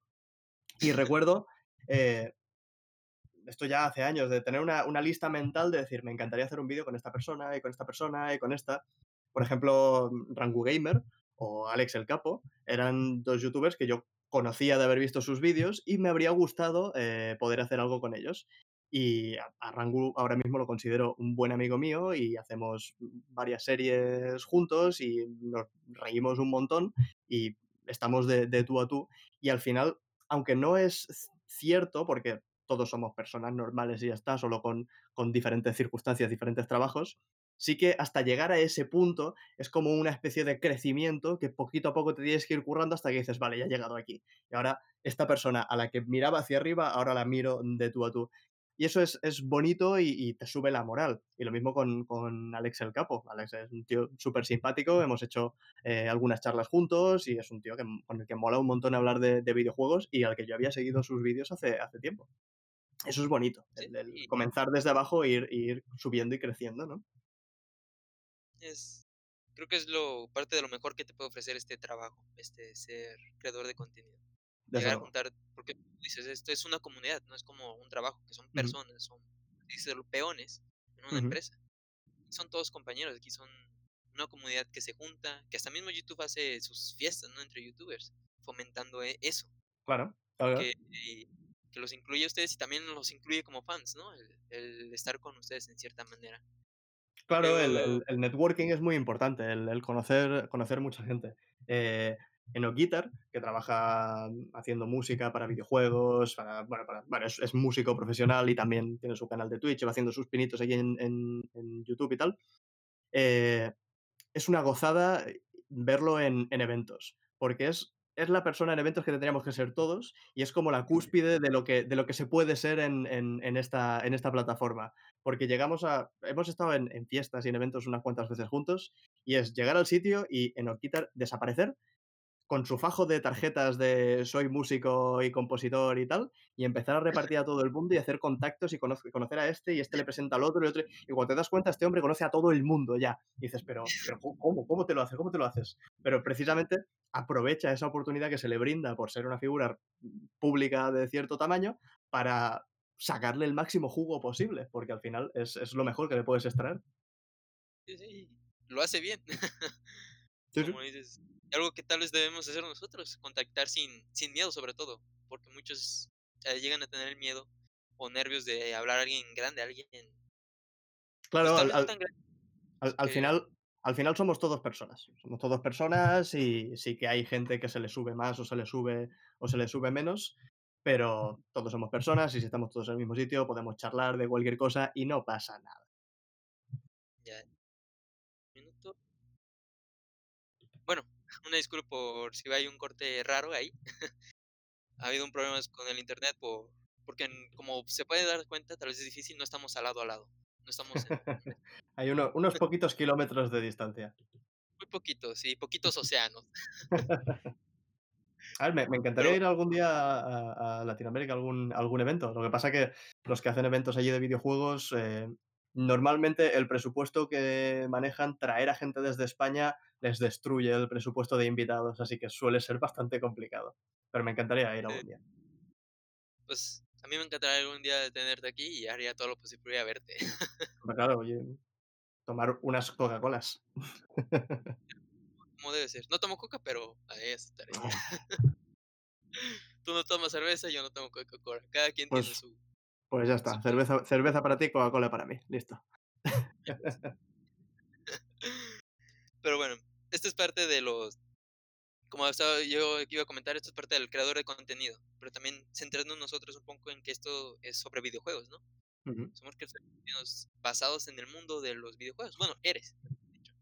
Y recuerdo, eh, esto ya hace años, de tener una, una lista mental de decir, me encantaría hacer un vídeo con esta persona y con esta persona y con esta. Por ejemplo, Rangu Gamer o Alex el Capo eran dos youtubers que yo conocía de haber visto sus vídeos y me habría gustado eh, poder hacer algo con ellos. Y a, Rangu ahora mismo lo considero un buen amigo mío y hacemos varias series juntos y nos reímos un montón y estamos de, de tú a tú. Y al final, aunque no es cierto, porque todos somos personas normales y ya está, solo con, con diferentes circunstancias, diferentes trabajos, sí que hasta llegar a ese punto es como una especie de crecimiento que poquito a poco te tienes que ir currando hasta que dices, vale, ya he llegado aquí. Y ahora esta persona a la que miraba hacia arriba, ahora la miro de tú a tú. Y eso es, es bonito y, y te sube la moral. Y lo mismo con, con Alex el Capo. Alex es un tío súper simpático, hemos hecho eh, algunas charlas juntos y es un tío que, con el que mola un montón hablar de, de videojuegos y al que yo había seguido sus vídeos hace, hace tiempo. Eso es bonito, el, comenzar desde abajo e ir, ir subiendo y creciendo, ¿no? Es creo que es lo parte de lo mejor que te puede ofrecer este trabajo, este ser creador de contenido. Desde Llegar a juntar, porque dices, esto es una comunidad, no es como un trabajo, que son personas, son dices, peones en una empresa. Son todos compañeros, aquí son una comunidad que se junta, que hasta mismo YouTube hace sus fiestas, ¿no? Entre youtubers, fomentando e- eso, Claro, que, que los incluye a ustedes y también los incluye como fans, ¿no? El, el estar con ustedes en cierta manera. Claro, el, Creo, el- el networking es muy importante, el, el conocer, conocer mucha gente. Eh, Enoch Guitar, que trabaja haciendo música para videojuegos, para, bueno, para- bueno, es, es músico profesional y también tiene su canal de Twitch, va haciendo sus pinitos allí en, en- en YouTube y tal. Eh, es una gozada verlo en, en eventos, porque es, es la persona en eventos que tendríamos que ser todos y es como la cúspide de lo que, de lo que se puede ser en, en- en esta, en esta plataforma. Porque llegamos a. Hemos estado en, en fiestas y en eventos unas cuantas veces juntos y es llegar al sitio y en Orquitar desaparecer con su fajo de tarjetas de soy músico y compositor y tal, y empezar a repartir a todo el mundo y hacer contactos y conoce- conocer a este y este le presenta al otro y otro. Y cuando te das cuenta, este hombre conoce a todo el mundo ya. Y dices, pero, pero ¿cómo? ¿Cómo te lo haces? ¿Cómo te lo haces? Pero precisamente aprovecha esa oportunidad que se le brinda por ser una figura pública de cierto tamaño para sacarle el máximo jugo posible, porque al final es, es lo mejor que le puedes extraer. sí, sí, lo hace bien. Como dices, algo que tal vez debemos hacer nosotros, contactar sin, sin miedo sobre todo, porque muchos eh, llegan a tener el miedo o nervios de hablar a alguien grande, a alguien, pues Claro, tal al, al- tan grande, Al, pues, al que final, al final somos todos personas. Somos todos personas y sí que hay gente que se le sube más o se le sube o se le sube menos, pero todos somos personas y si estamos todos en el mismo sitio podemos charlar de cualquier cosa y no pasa nada. ya, una disculpa por si hay un corte raro ahí. ha habido un problema con el internet por, porque como se puede dar cuenta, tal vez es difícil, no estamos al lado a lado. No estamos en hay uno- unos poquitos kilómetros de distancia. muy poquitos y poquitos océanos. A ver, me, me Pero encantaría ir algún día a, a Latinoamérica algún, algún evento. Lo que pasa que los que hacen eventos allí de videojuegos, eh, normalmente el presupuesto que manejan, traer a gente desde España, les destruye el presupuesto de invitados, así que suele ser bastante complicado. Pero me encantaría ir eh, algún día. pues a mí me encantaría algún día tenerte aquí y haría todo lo posible por ir a verte. Pero claro, oye, tomar unas Coca-Colas. como debe ser. No tomo coca, pero ahí estaré. Tú no tomas cerveza, yo no tomo Coca-Cola. Cada quien tiene Pues, su, pues ya está. Cerveza, cerveza para ti, Coca-Cola para mí. Listo. Pero bueno, esto es parte de los. Como estaba yo iba a comentar, esto es parte del creador de contenido. Pero también centrando nosotros un poco en que esto es sobre videojuegos, ¿no? Ujú, Somos creadores de contenidos basados en el mundo de los videojuegos. Bueno, eres. de hecho.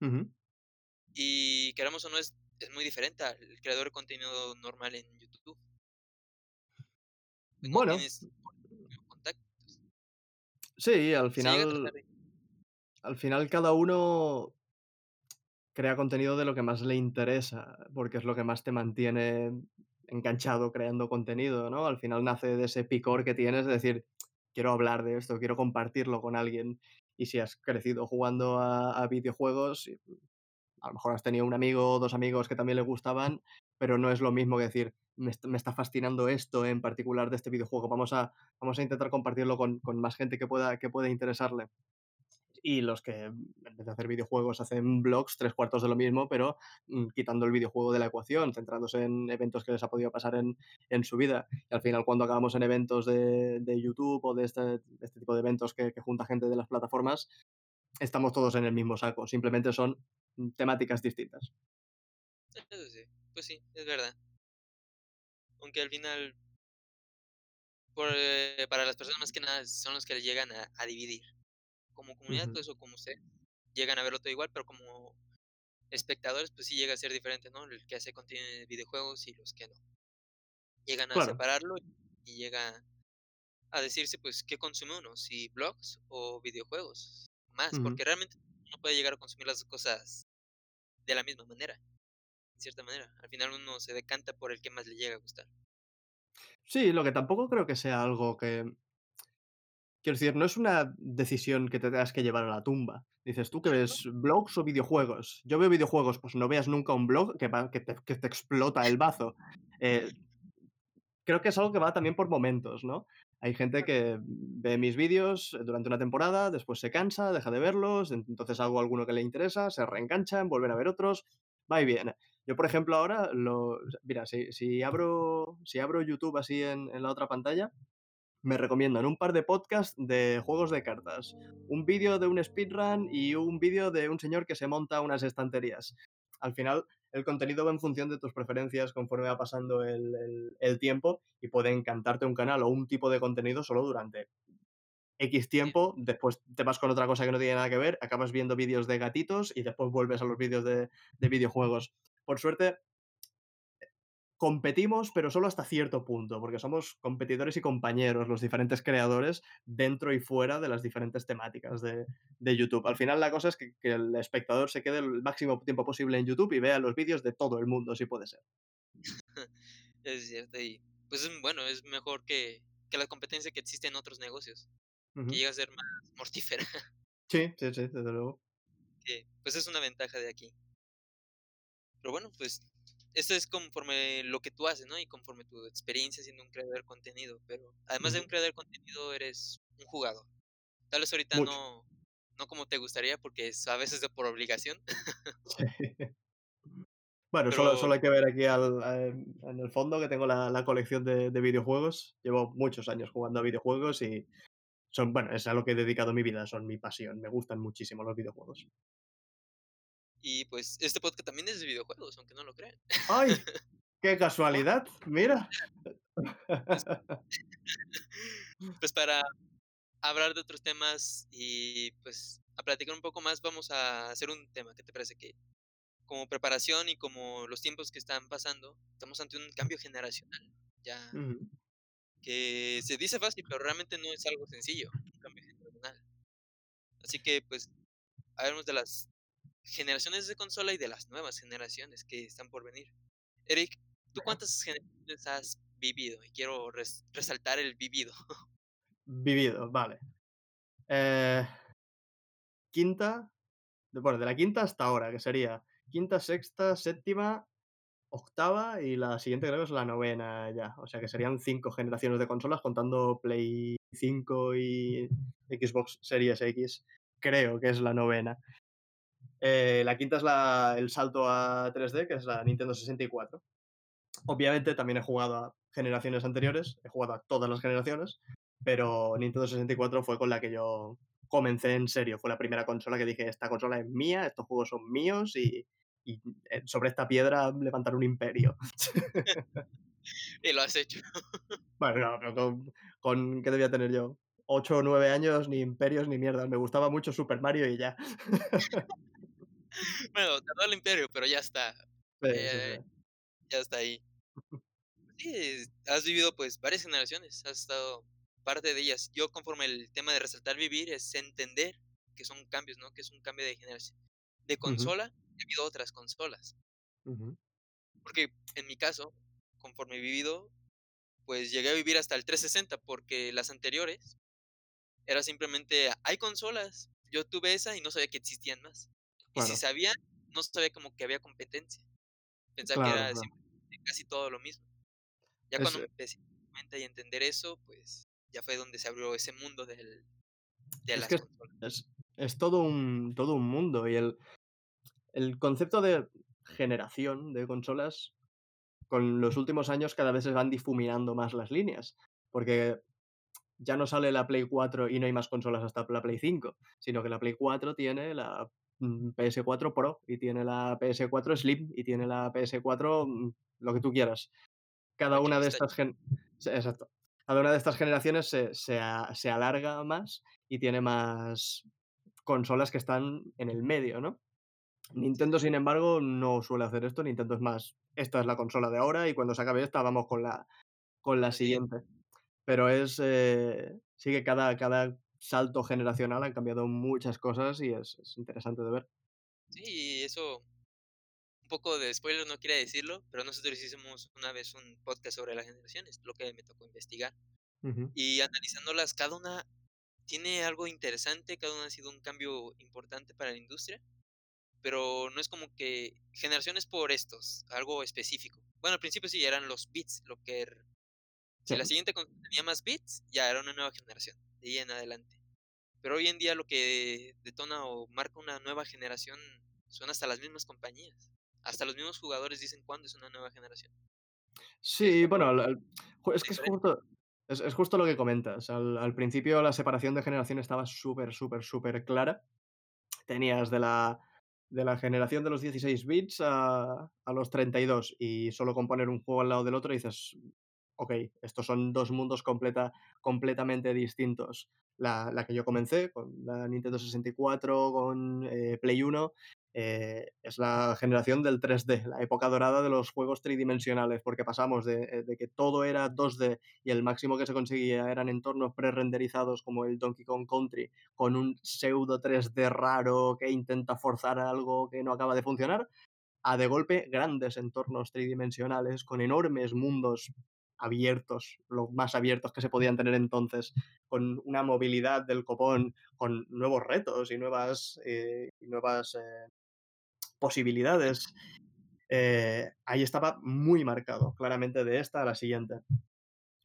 ujú. Y queramos o no, es, es muy diferente al creador de contenido normal en YouTube. No Bueno, sí, al final, al final cada uno crea contenido de lo que más le interesa, porque es lo que más te mantiene enganchado creando contenido, ¿no? Al final nace de ese picor que tienes de decir, quiero hablar de esto, quiero compartirlo con alguien. Y si has crecido jugando a, videojuegos, a lo mejor has tenido un amigo o dos amigos que también le gustaban, pero no es lo mismo que decir, me, me está fascinando esto en particular de este videojuego, vamos a, vamos a intentar compartirlo con, con más gente que pueda, que pueda interesarle y los que en vez de hacer videojuegos hacen blogs, tres cuartos de lo mismo, pero mm, quitando el videojuego de la ecuación, centrándose en eventos que les ha podido pasar en, en su vida. Y al final, cuando acabamos en eventos de, de YouTube o de este, este tipo de eventos que, junta gente de las plataformas, estamos todos en el mismo saco, simplemente son mm, temáticas distintas. Pues sí, es verdad. Aunque al final, eh, para las personas más que nada son los que llegan a dividir. Como comunidad, Ujú. pues o como usted, llegan a verlo todo igual, pero como espectadores, pues sí llega a ser diferente, ¿no? El que hace contenido de videojuegos y los que no. Llegan a Claro. separarlo y llega a decirse, pues, ¿qué consume uno? Si blogs o videojuegos. Más, porque realmente uno puede llegar a consumir las cosas de la misma manera, en cierta manera. Al final uno se decanta por el que más le llega a gustar. Sí, lo que tampoco creo que sea algo que Quiero decir, no es una decisión que te tengas que llevar a la tumba. Dices: "¿Tú no. ves, blogs o videojuegos?". Yo veo videojuegos, pues no veas nunca un blog que va que te que te explota el bazo. Eh, creo que es algo que va también por momentos, ¿no? Hay gente que ve mis vídeos durante una temporada, después se cansa, deja de verlos, entonces hago alguno que le interesa, se reenganchan, vuelven a ver otros, va y viene. Yo, por ejemplo, ahora lo mira, si si abro si abro YouTube así en en la otra pantalla, me recomiendan un par de podcasts de juegos de cartas, un vídeo de un speedrun y un vídeo de un señor que se monta unas estanterías. Al final, el contenido va en función de tus preferencias conforme va pasando el, el- el tiempo y puede encantarte un canal o un tipo de contenido solo durante X tiempo, después te vas con otra cosa que no tiene nada que ver, acabas viendo vídeos de gatitos y después vuelves a los vídeos de, de videojuegos. Por suerte, competimos, pero solo hasta cierto punto, porque somos competidores y compañeros, los diferentes creadores, dentro y fuera de las diferentes temáticas de, de YouTube. Al final la cosa es que, que el espectador se quede el máximo tiempo posible en YouTube y vea los vídeos de todo el mundo, si puede ser. Es cierto, y pues es bueno, es mejor que, que la competencia que existe en otros negocios, que llega a ser más mortífera, Sí, sí, sí, desde luego. que pues es una ventaja de aquí. Pero bueno, pues esto es conforme lo que tú haces, ¿no? Y conforme tu experiencia siendo un creador de contenido, pero además de un creador de contenido, eres un jugador. Tal vez ahorita Mucho. no, no como te gustaría, porque es a veces de por obligación, Sí. Bueno, solo, pero solo hay que ver aquí al, en el fondo que tengo la, la colección de, de videojuegos. Llevo muchos años jugando a videojuegos y son, bueno, es a lo que he dedicado mi vida, son mi pasión. Me gustan muchísimo los videojuegos. Y pues este podcast también es de videojuegos, aunque no lo crean. ¡Ay! ¡Qué casualidad! Mira. pues, pues para hablar de otros temas y pues a platicar un poco más, vamos a hacer un tema. ¿Qué te parece? Que como preparación y como los tiempos que están pasando, estamos ante un cambio generacional. Ya que se dice fácil, pero realmente no es algo sencillo, un cambio generacional. Así que pues hablemos de las generaciones de consola y de las nuevas generaciones que están por venir. Eric, ¿tú cuántas generaciones has vivido? Y quiero res- resaltar el vivido. Vivido, vale. Eh, quinta, bueno, de la quinta hasta ahora, que sería quinta, sexta, séptima, octava y la siguiente creo que es la novena ya. O sea que serían cinco generaciones de consolas contando Play 5 y Xbox Series X. Creo que es la novena. Eh, la quinta es la, el salto a 3D, que es la Nintendo 64. Obviamente también he jugado a generaciones anteriores, he jugado a todas las generaciones, pero Nintendo 64 fue con la que yo comencé en serio. Fue la primera consola que dije, esta consola es mía, estos juegos son míos y, y, eh, sobre esta piedra levantar un imperio. y lo has hecho. Bueno, no, pero con, con- ¿qué debía tener yo? 8 o 9 años, ni imperios ni mierda. Me gustaba mucho Super Mario y ya. bueno, tardó el imperio, pero ya está. Sí, eh, sí. ya está ahí. Sí, has vivido pues varias generaciones, has estado parte de ellas. Yo conforme el tema de resaltar vivir es entender que son cambios, ¿no? Que es un cambio de generación. De consola, he vivido otras consolas. Porque en mi caso, conforme he vivido, pues llegué a vivir hasta el 360 porque las anteriores era simplemente, hay consolas. Yo tuve esa y no sabía que existían más. Y si Claro, sabía, no sabía como que había competencia. Pensaba que era claro. casi todo lo mismo. Ya Es, cuando empecé a y entender eso, pues ya fue donde se abrió ese mundo del, de es las que es, todo un, todo un mundo y el, el concepto de generación de consolas con los últimos años cada vez se van difuminando más las líneas, porque ya no sale la Play 4 y no hay más consolas hasta la Play 5, sino que la Play 4 tiene la PS4 Pro y tiene la PS4 Slim y tiene la PS4 mm, lo que tú quieras. Cada una de estas gen exacto. Cada una de estas generaciones se se a se alarga más y tiene más consolas que están en el medio, ¿no? Nintendo, sin embargo, no suele hacer esto. Nintendo es más, esta es la consola de ahora y cuando se acabe esta vamos con la con la siguiente. Pero es, eh, sí que cada cada salto generacional han cambiado muchas cosas y es es interesante de ver. Sí, y eso, un poco de spoiler, no quiere decirlo, pero nosotros hicimos una vez un podcast sobre las generaciones, lo que me tocó investigar. Ujú. Y analizándolas cada una, tiene algo interesante, cada uno ha sido un cambio importante para la industria, pero no es como que generaciones por estos, algo específico. Bueno, al principio sí eran los bits, lo que si la siguiente tenía más bits, ya era una nueva generación, de ahí en adelante. Pero hoy en día lo que detona o marca una nueva generación son hasta las mismas compañías. Hasta los mismos jugadores dicen cuándo es una nueva generación. Sí, bueno, es que es justo es es justo lo que comentas. Al al principio la separación de generación estaba súper, súper, superclara. Tenías de la de la generación de los 16 bits a a los 32, y solo con poner un juego al lado del otro dices: "Okey, estos son 2 mundos completa completamente distintos". La la que yo comencé, con la Nintendo 64, con, eh, Play 1, eh, es la generación del 3D, la época dorada de los juegos tridimensionales, porque pasamos de, eh, de que todo era 2D y el máximo que se conseguía eran entornos prerenderizados como el Donkey Kong Country, con un pseudo 3D raro que intenta forzar algo que no acaba de funcionar, a de golpe grandes entornos tridimensionales con enormes mundos abiertos, los más abiertos que se podían tener entonces, con una movilidad del copón, con nuevos retos y nuevas, eh, y nuevas eh, posibilidades. Eh, ahí estaba muy marcado, claramente, de esta a la siguiente.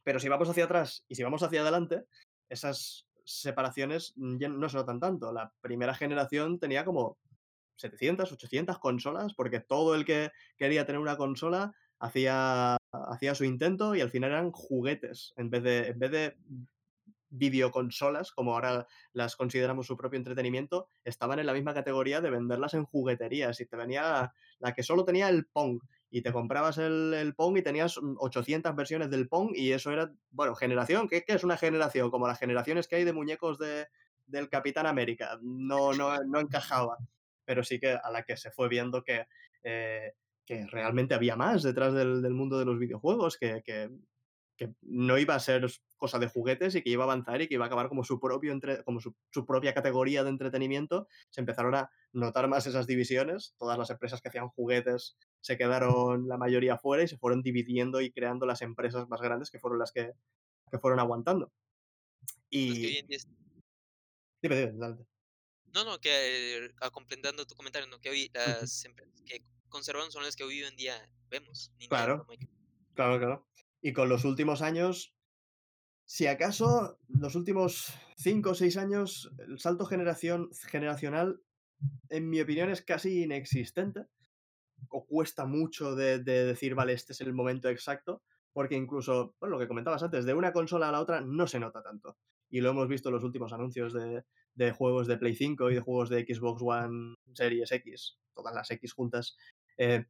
Pero si vamos hacia atrás y si vamos hacia adelante, esas separaciones ya no se notan tanto. La primera generación tenía como 700, 800 consolas, porque todo el que quería tener una consola hacía, hacía su intento y al final eran juguetes, en vez de, en vez de videoconsolas, como ahora las consideramos su propio entretenimiento, estaban en la misma categoría de venderlas en jugueterías. Y te venía la que solo tenía el Pong. Y te comprabas el, el Pong y tenías 800 versiones del Pong y eso era, bueno, generación. ¿Qué, qué es una generación? Como las generaciones que hay de muñecos de, del Capitán América. No, no, no encajaba. Pero sí que a la que se fue viendo que, eh, que realmente había más detrás del, del mundo de los videojuegos, que, que que no iba a ser cosa de juguetes y que iba a avanzar y que iba a acabar como su propio entre, como su, su, propia categoría de entretenimiento, se empezaron a notar más esas divisiones. Todas las empresas que hacían juguetes se quedaron la mayoría fuera y se fueron dividiendo y creando las empresas más grandes que fueron las que, que fueron aguantando. Hoy Y. en día es- Dime, dime, dale. No, no, que eh, complementando tu comentario, ¿no? Que hoy las empresas que conservaron son las que hoy en día vemos. Nintendo, Claro, claro, claro. Y con los últimos años, si acaso, los últimos 5 o 6 años, el salto generación, generacional, en mi opinión, es casi inexistente. o cuesta mucho de, de, decir, vale, este es el momento exacto, porque incluso, bueno, lo que comentabas antes, de una consola a la otra no se nota tanto. Y lo hemos visto en los últimos anuncios de, de juegos de Play 5 y de juegos de Xbox One Series X, todas las X juntas, eh,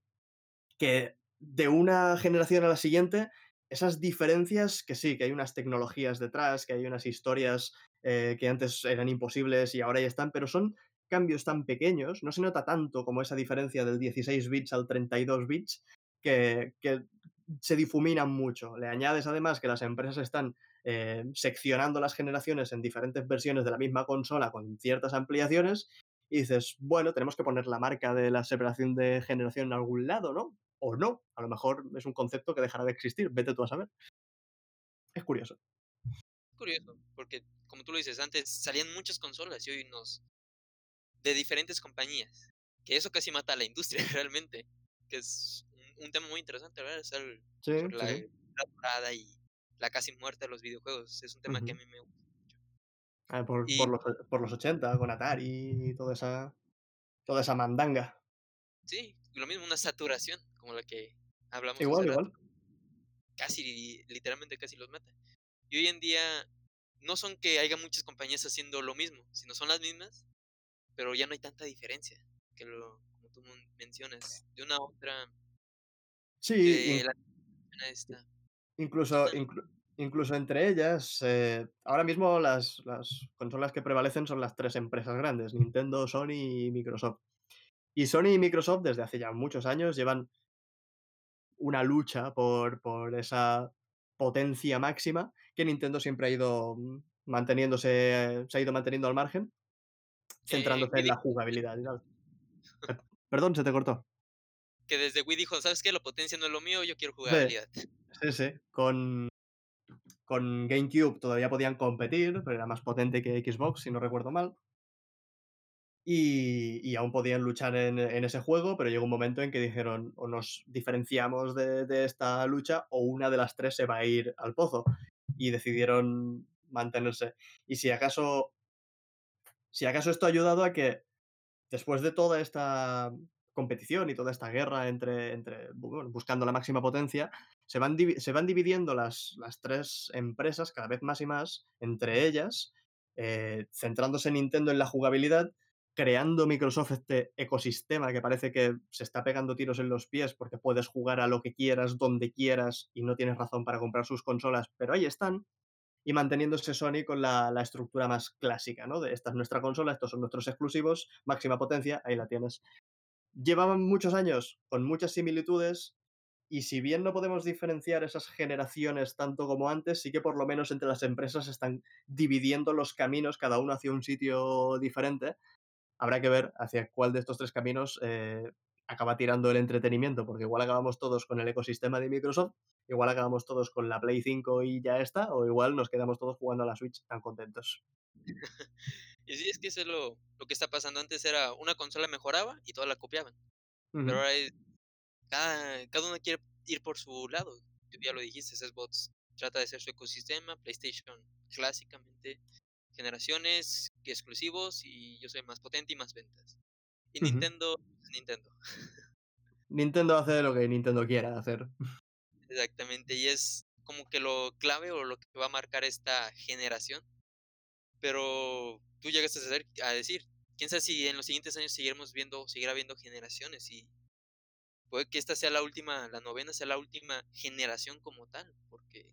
que de una generación a la siguiente, esas diferencias, que sí, que hay unas tecnologías detrás, que hay unas historias eh, que antes eran imposibles y ahora ya están, pero son cambios tan pequeños, no se nota tanto como esa diferencia del 16 bits al 32 bits, que, se difuminan mucho. Le añades además que las empresas están eh, seccionando las generaciones en diferentes versiones de la misma consola con ciertas ampliaciones y dices, bueno, tenemos que poner la marca de la separación de generación en algún lado, ¿no? O no, a lo mejor es un concepto que dejará de existir, vete tú a saber. Es curioso. Curioso, porque como tú lo dices, antes salían muchas consolas y hoy nos de diferentes compañías. Que eso casi mata a la industria realmente. Que es un, tema muy interesante, ¿verdad? Es el, Sí, sobre sí, la dorada y la casi muerte de los videojuegos. Es un tema que a mí me gusta. Ah, por, Y por, los, por los 80, con Atari y toda esa, toda esa mandanga. sí, lo mismo, una saturación, como la que hablamos hace Igual, rato. igual. Casi, literalmente casi los mata. Y hoy en día no son que haya muchas compañías haciendo lo mismo, sino son las mismas, pero ya no hay tanta diferencia. Que lo, como tú men- mencionas, de una a otra, Sí, in- la a esta. Es incluso, inclu- incluso entre ellas, eh, ahora mismo las, las consolas que prevalecen son las tres empresas grandes, Nintendo, Sony y Microsoft. Y Sony y Microsoft desde hace ya muchos años llevan una lucha por, por esa potencia máxima que Nintendo siempre ha ido mm, manteniéndose, se ha ido manteniendo al margen, que centrándose en la jugabilidad y tal. Eh, Perdón, se te cortó. que desde Wii dijo, ¿sabes qué? La potencia no es lo mío, yo quiero Sí, jugabilidad. sí, sí. Con, con GameCube todavía podían competir, pero era más potente que Xbox, si no recuerdo mal. Y, aún podían luchar en, en ese juego, pero llegó un momento en que dijeron o nos diferenciamos de, de esta lucha o una de las tres se va a ir al pozo. Y decidieron mantenerse. Y si acaso, si acaso esto ha ayudado a que después de toda esta competición y toda esta guerra entre, entre buscando la máxima potencia, se van, se van dividiendo las, las tres empresas cada vez más y más entre ellas, eh, centrándose Nintendo en la jugabilidad, creando Microsoft este ecosistema que parece que se está pegando tiros en los pies porque puedes jugar a lo que quieras, donde quieras y no tienes razón para comprar sus consolas, pero ahí están. Y manteniéndose Sony con la, la estructura más clásica, ¿no? De esta es nuestra consola, estos son nuestros exclusivos, máxima potencia, ahí la tienes llevaban muchos años con muchas similitudes y si bien no podemos diferenciar esas generaciones tanto como antes, sí que por lo menos entre las empresas están dividiendo los caminos, cada uno hacia un sitio diferente. Habrá que ver hacia cuál de estos tres caminos eh, acaba tirando el entretenimiento, porque igual acabamos todos con el ecosistema de Microsoft, igual acabamos todos con la Play 5 y ya está, o igual nos quedamos todos jugando a la Switch tan contentos. Y sí, es que eso es lo, lo que está pasando. Antes era una consola mejoraba y todas la copiaban. Pero ahora es, cada, cada uno quiere ir por su lado. Tú ya lo dijiste, Xbox trata de ser su ecosistema, PlayStation clásicamente generaciones exclusivos y yo soy más potente y más ventas. Y Ujú. Nintendo es Nintendo. Nintendo hace lo que Nintendo quiera hacer. Exactamente, y es como que lo clave o lo que va a marcar esta generación. Pero tú llegaste a, hacer- a decir, quién sabe si en los siguientes años seguiremos viendo, seguirá habiendo generaciones y puede que esta sea la última, la novena sea la última generación como tal, porque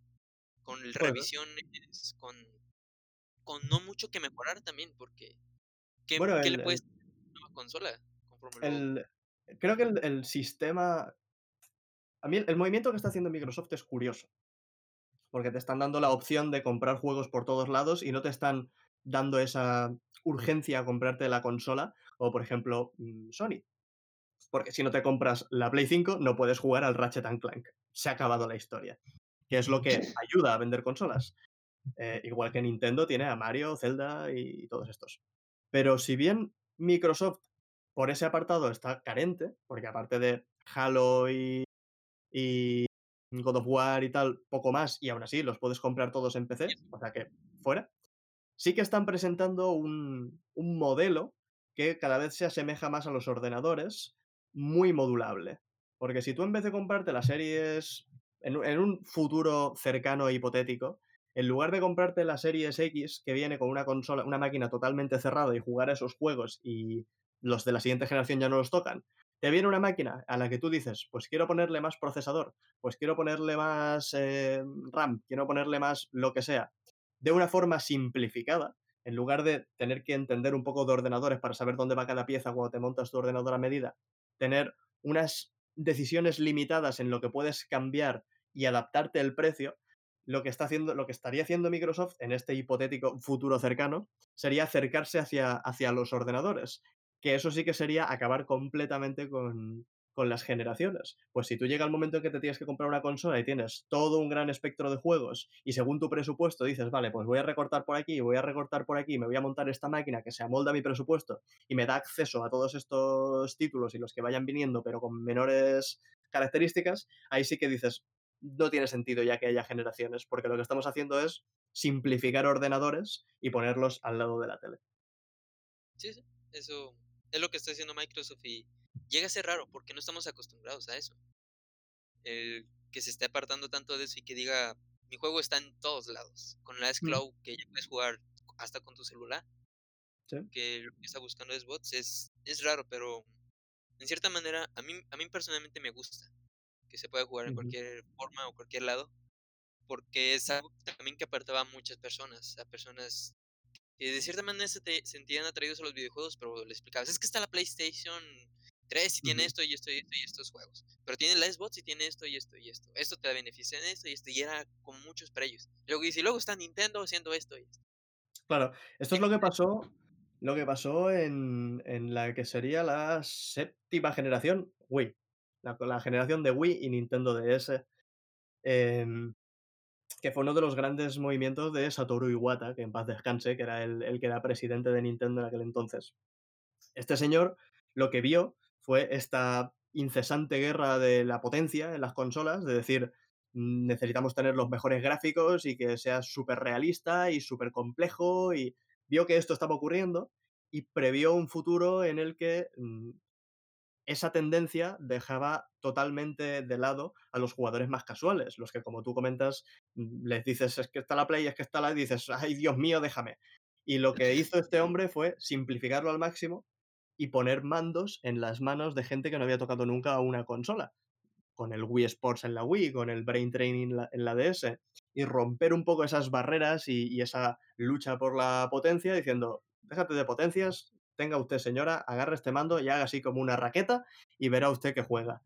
con Puede. revisiones, con, con no mucho que mejorar también, porque ¿qué, Bueno, qué le el, puedes hacer a una nueva consola? El- creo que el, el sistema. A mí el movimiento que está haciendo Microsoft es curioso, porque te están dando la opción de comprar juegos por todos lados y no te están dando esa urgencia a comprarte la consola, o por ejemplo mm, Sony. Porque si no te compras la Play 5, no puedes jugar al Ratchet and Clank. Se ha acabado la historia. Que es lo que ayuda a vender consolas. Eh, igual que Nintendo tiene a Mario, Zelda y todos estos. Pero si bien Microsoft por ese apartado está carente, porque aparte de Halo y, y God of War y tal, poco más, y aún así los puedes comprar todos en PC, o sea que fuera, sí que están presentando un, un modelo que cada vez se asemeja más a los ordenadores, muy modulable. Porque si tú en vez de comprarte las series en, un- futuro cercano e hipotético, en lugar de comprarte la Series X que viene con una consola, una máquina totalmente cerrada y jugar a esos juegos y los de la siguiente generación ya no los tocan, te viene una máquina a la que tú dices, pues quiero ponerle más procesador, pues quiero ponerle más eh, RAM, quiero ponerle más lo que sea, de una forma simplificada, en lugar de tener que entender un poco de ordenadores para saber dónde va cada pieza cuando te montas tu ordenador a medida, tener unas decisiones limitadas en lo que puedes cambiar y adaptarte el precio, lo que está haciendo, lo que estaría haciendo Microsoft en este hipotético futuro cercano sería acercarse hacia, hacia los ordenadores. Que eso sí que sería acabar completamente con, con las generaciones. Pues si tú llega el momento en que te tienes que comprar una consola y tienes todo un gran espectro de juegos y según tu presupuesto dices, vale, pues voy a recortar por aquí, voy a recortar por aquí, me voy a montar esta máquina que se amolda a mi presupuesto y me da acceso a todos estos títulos y los que vayan viniendo, pero con menores características, ahí sí que dices, no tiene sentido ya que haya generaciones, porque lo que estamos haciendo es simplificar ordenadores y ponerlos al lado de la tele. Sí, sí, eso es lo que está haciendo Microsoft y llega a ser raro porque no estamos acostumbrados a eso. El que se esté apartando tanto de eso y que diga, mi juego está en todos lados. Con la S-Cloud, que ya puedes jugar hasta con tu celular, Sí. que lo que está buscando es bots, es, es raro, pero en cierta manera a mí, a mí personalmente me gusta que se pueda jugar en cualquier forma o cualquier lado, porque es algo también que apartaba a muchas personas, a personas que de cierta manera se te sentían atraídos a los videojuegos, pero le explicabas, es que está la PlayStation 3 y tiene esto y esto y esto y estos juegos, pero tiene la Xbox y tiene esto y esto y esto, esto te beneficia en esto y esto, y era como muchos para ellos. Luego y luego está Nintendo haciendo esto y esto. Claro, esto es lo que pasó, lo que pasó en, en la que sería la séptima generación Wii. La, la generación de Wii y Nintendo DS. em, que fue uno de los grandes movimientos de Satoru Iwata, que en paz descanse, que era el, el que era presidente de Nintendo en aquel entonces. Este señor lo que vio fue esta incesante guerra de la potencia en las consolas, de decir, "Mm, necesitamos tener los mejores gráficos y que sea súper realista y súper complejo, y vio que esto estaba ocurriendo y previó un futuro en el que mm, esa tendencia dejaba totalmente de lado a los jugadores más casuales, los que, como tú comentas, mm, les dices es que está la Play, es que está la, y dices, ay Dios mío, déjame. Y lo que hizo este hombre fue simplificarlo al máximo y poner mandos en las manos de gente que no había tocado nunca una consola. Con el Wii Sports en la Wii, con el Brain Training en la, DS, y romper un poco esas barreras y, esa lucha por la potencia, diciendo, déjate de potencias, tenga usted señora, agarre este mando y haga así como una raqueta y verá usted que juega.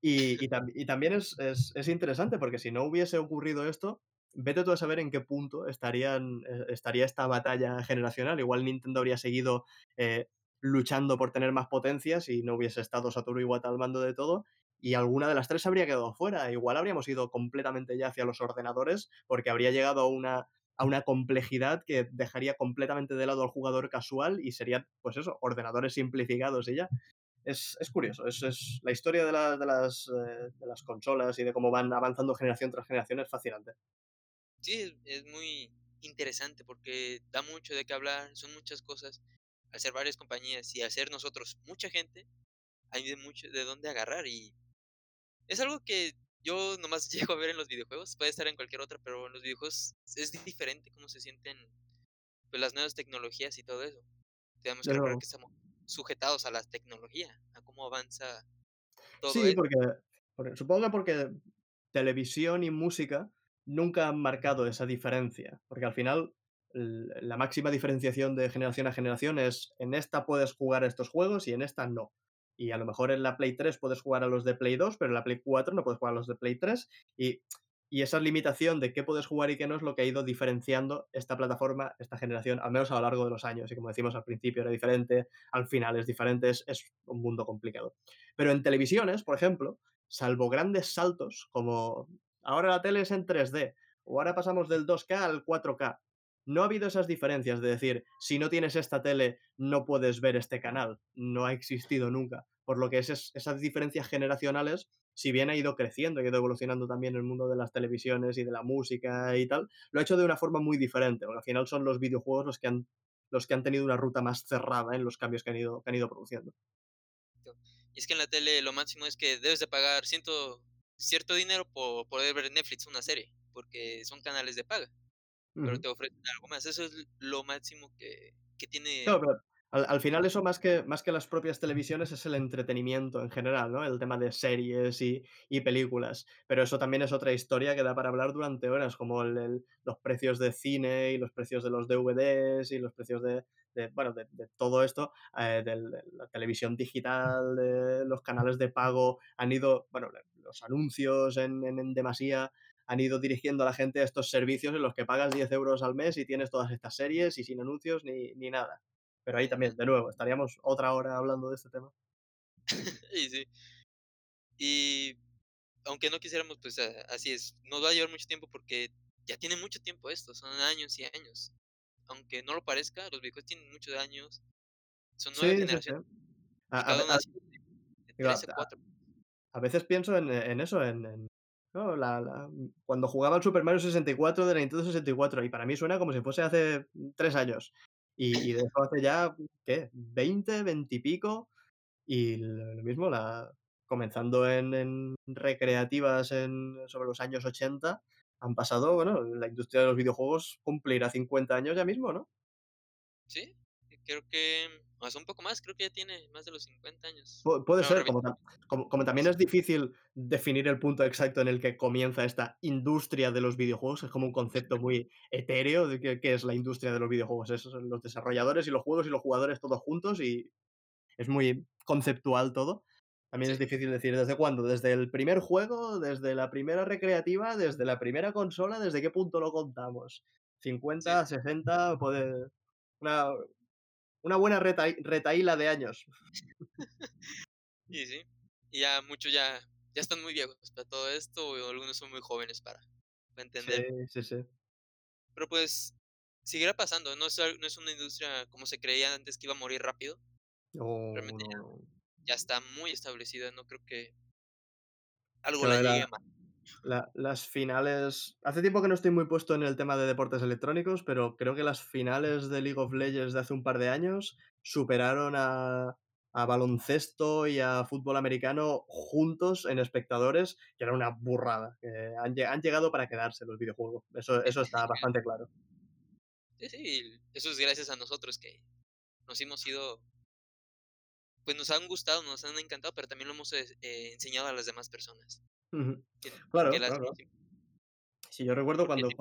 Y, y, tam- y también es, es- es interesante porque si no hubiese ocurrido esto, vete tú a saber en qué punto estarían, eh, estaría esta batalla generacional. Igual Nintendo habría seguido eh, luchando por tener más potencia si no hubiese estado Satoru Iwata al mando de todo. Y alguna de las tres habría quedado fuera. Igual habríamos ido completamente ya hacia los ordenadores porque habría llegado a una, a una complejidad que dejaría completamente de lado al jugador casual y serían, pues eso, ordenadores simplificados y ya. Es, es curioso, es, es la historia de, la- de las, eh, de las consolas y de cómo van avanzando generación tras generación es fascinante. Sí, es muy interesante porque da mucho de qué hablar, son muchas cosas. Al ser varias compañías y al ser nosotros mucha gente, hay de mucho de dónde agarrar y es algo que yo nomás llego a ver en los videojuegos, puede estar en cualquier otra, pero en los videojuegos es diferente cómo se sienten pues, las nuevas tecnologías y todo eso. Tenemos que recordar que estamos sujetados a la tecnología, a cómo avanza todo Sí, porque, porque- supongo que porque televisión y música nunca han marcado esa diferencia, porque al final la máxima diferenciación de generación a generación es en esta puedes jugar a estos juegos y en esta no. Y a lo mejor en la Play 3 puedes jugar a los de Play 2, pero en la Play 4 no puedes jugar a los de Play 3 y, y esa limitación de qué puedes jugar y qué no es lo que ha ido diferenciando esta plataforma, esta generación, al menos a lo largo de los años. Y como decimos al principio era diferente, al final es diferente, es, es un mundo complicado. Pero en televisiones, por ejemplo, salvo grandes saltos como ahora la tele es en 3D o ahora pasamos del 2K al 4K, no ha habido esas diferencias de decir, si no tienes esta tele, no puedes ver este canal. No ha existido nunca. Por lo que es, esas diferencias generacionales, si bien ha ido creciendo y ha ido evolucionando también el mundo de las televisiones y de la música y tal, lo ha hecho de una forma muy diferente, al final son los videojuegos los que han, los que han tenido una ruta más cerrada en los cambios que han ido, que han ido produciendo. Y es que en la tele lo máximo es que debes de pagar ciento, cierto dinero por poder ver Netflix una serie, porque son canales de paga, pero te ofrecen algo más. Eso es lo máximo que, que tiene. Claro, pero al, al final eso más que, más que las propias televisiones es el entretenimiento en general, ¿no? El tema de series y, y películas. Pero eso también es otra historia que da para hablar durante horas, como el- el- los precios de cine y los precios de los DVDs y los precios de, de, bueno, de, de todo esto, eh, de la televisión digital, de los canales de pago, han ido, bueno, los anuncios en, en, en demasía han ido dirigiendo a la gente a estos servicios en los que pagas 10 euros al mes y tienes todas estas series y sin anuncios ni, ni nada. Pero ahí también, de nuevo, estaríamos otra hora hablando de este tema. y sí. Y aunque no quisiéramos, pues así es. Nos va a llevar mucho tiempo porque ya tiene mucho tiempo esto, son años y años. Aunque no lo parezca, los videojuegos tienen muchos años, son nueve Sí, sí, sí. generaciones A, y a cada ve- una a- así de digo, 13, a- 4. a veces pienso en, en eso, en, en- ¿no? La- la- cuando jugaba al Super Mario 64 de la Nintendo 64, y para mí suena como si fuese hace tres años. Y, y de eso hace ya, ¿qué? ¿20, 20 y pico? Y lo mismo, la, comenzando en, en recreativas en, sobre los años 80, han pasado, bueno, la industria de los videojuegos cumplirá 50 años ya mismo, ¿no? Sí, creo que más un poco más, creo que ya tiene más de los 50 años. Pu- puede ser, como, como, como también es difícil definir el punto exacto en el que comienza esta industria de los videojuegos, es como un concepto muy etéreo de qué, qué es la industria de los videojuegos. Es los desarrolladores y los juegos y los jugadores todos juntos y es muy conceptual todo. También es Sí, difícil decir desde cuándo, desde el primer juego, desde la primera recreativa, desde la primera consola, desde qué punto lo contamos. sí, 50, 60, puede... Una, una buena reta, retaíla de años. y sí. Y ya muchos ya, ya están muy viejos para todo esto, o algunos son muy jóvenes para, para Sí, entender. sí, sí. Pero pues seguirá pasando, no es, no es una industria como se creía antes que iba a morir rápido. Oh, Realmente no, ya, está muy establecida, no creo que algo la llegue a matar. La las finales hace tiempo que no estoy muy puesto en el tema de deportes electrónicos, pero creo que las finales de League of Legends de hace un par de años superaron a a baloncesto y a fútbol americano juntos en espectadores, que era una burrada, han lle han llegado para quedarse los videojuegos. Eso eso está bastante claro. sí, sí, eso es gracias a nosotros que nos hemos ido, pues nos han gustado, nos han encantado, pero también lo hemos eh, enseñado a las demás personas. Que Claro, las claro. nos- Sí, yo recuerdo cuando sí,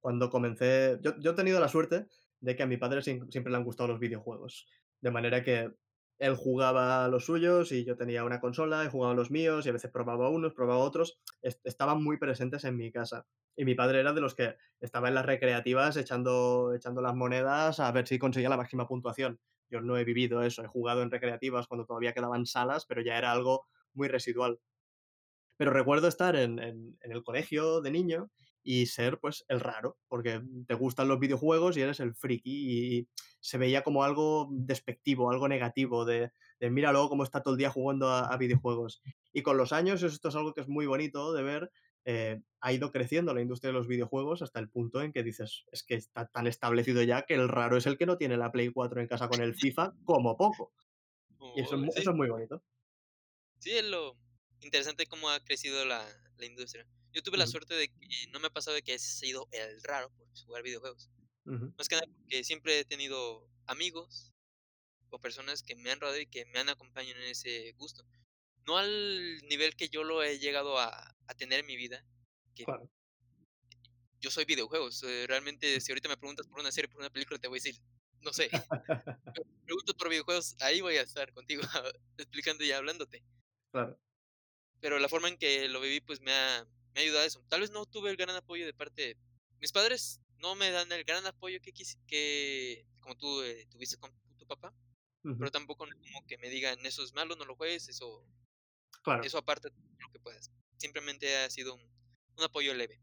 cuando comencé yo yo he tenido la suerte de que a mi padre siem siempre le han gustado los videojuegos, de manera que él jugaba a los suyos y yo tenía una consola y jugaba a los míos, y a veces probaba unos, probaba otros, est estaban muy presentes en mi casa. Y mi padre era de los que estaba en las recreativas echando echando las monedas a ver si conseguía la máxima puntuación. Yo no he vivido eso, he jugado en recreativas cuando todavía quedaban salas, pero ya era algo muy residual. Pero recuerdo estar en en en el colegio de niño y ser, pues, el raro, porque te gustan los videojuegos y eres el friki, y se veía como algo despectivo, algo negativo de de míralo cómo está todo el día jugando a a videojuegos. Y con los años, esto es algo que es muy bonito de ver, eh, ha ido creciendo la industria de los videojuegos hasta el punto en que dices: "Es que está tan establecido ya que el raro es el que no tiene la Play 4 en casa con el FIFA, como poco". Y eso eso es muy bonito. sí, es lo interesante cómo ha crecido la, la industria. Yo tuve la suerte de que no me ha pasado de que he sido el raro por jugar videojuegos. Más que nada porque siempre he tenido amigos o personas que me han rodeado y que me han acompañado en ese gusto. No al nivel que yo lo he llegado a, a tener en mi vida, que claro. yo soy videojuegos. eh, realmente, si ahorita me preguntas por una serie, por una película, te voy a decir, no sé. Me preguntas por videojuegos, ahí voy a estar contigo, explicando y hablándote. Claro. Pero la forma en que lo viví, pues me ha, me ha ayudado a eso. Tal vez no tuve el gran apoyo de parte de mis padres, no me dan el gran apoyo que, quisi- que como tú eh, tuviste con tu papá, pero tampoco como que me digan, eso es malo, no lo juegues, eso Claro. Eso aparte de lo que puedas. Simplemente ha sido un, un apoyo leve.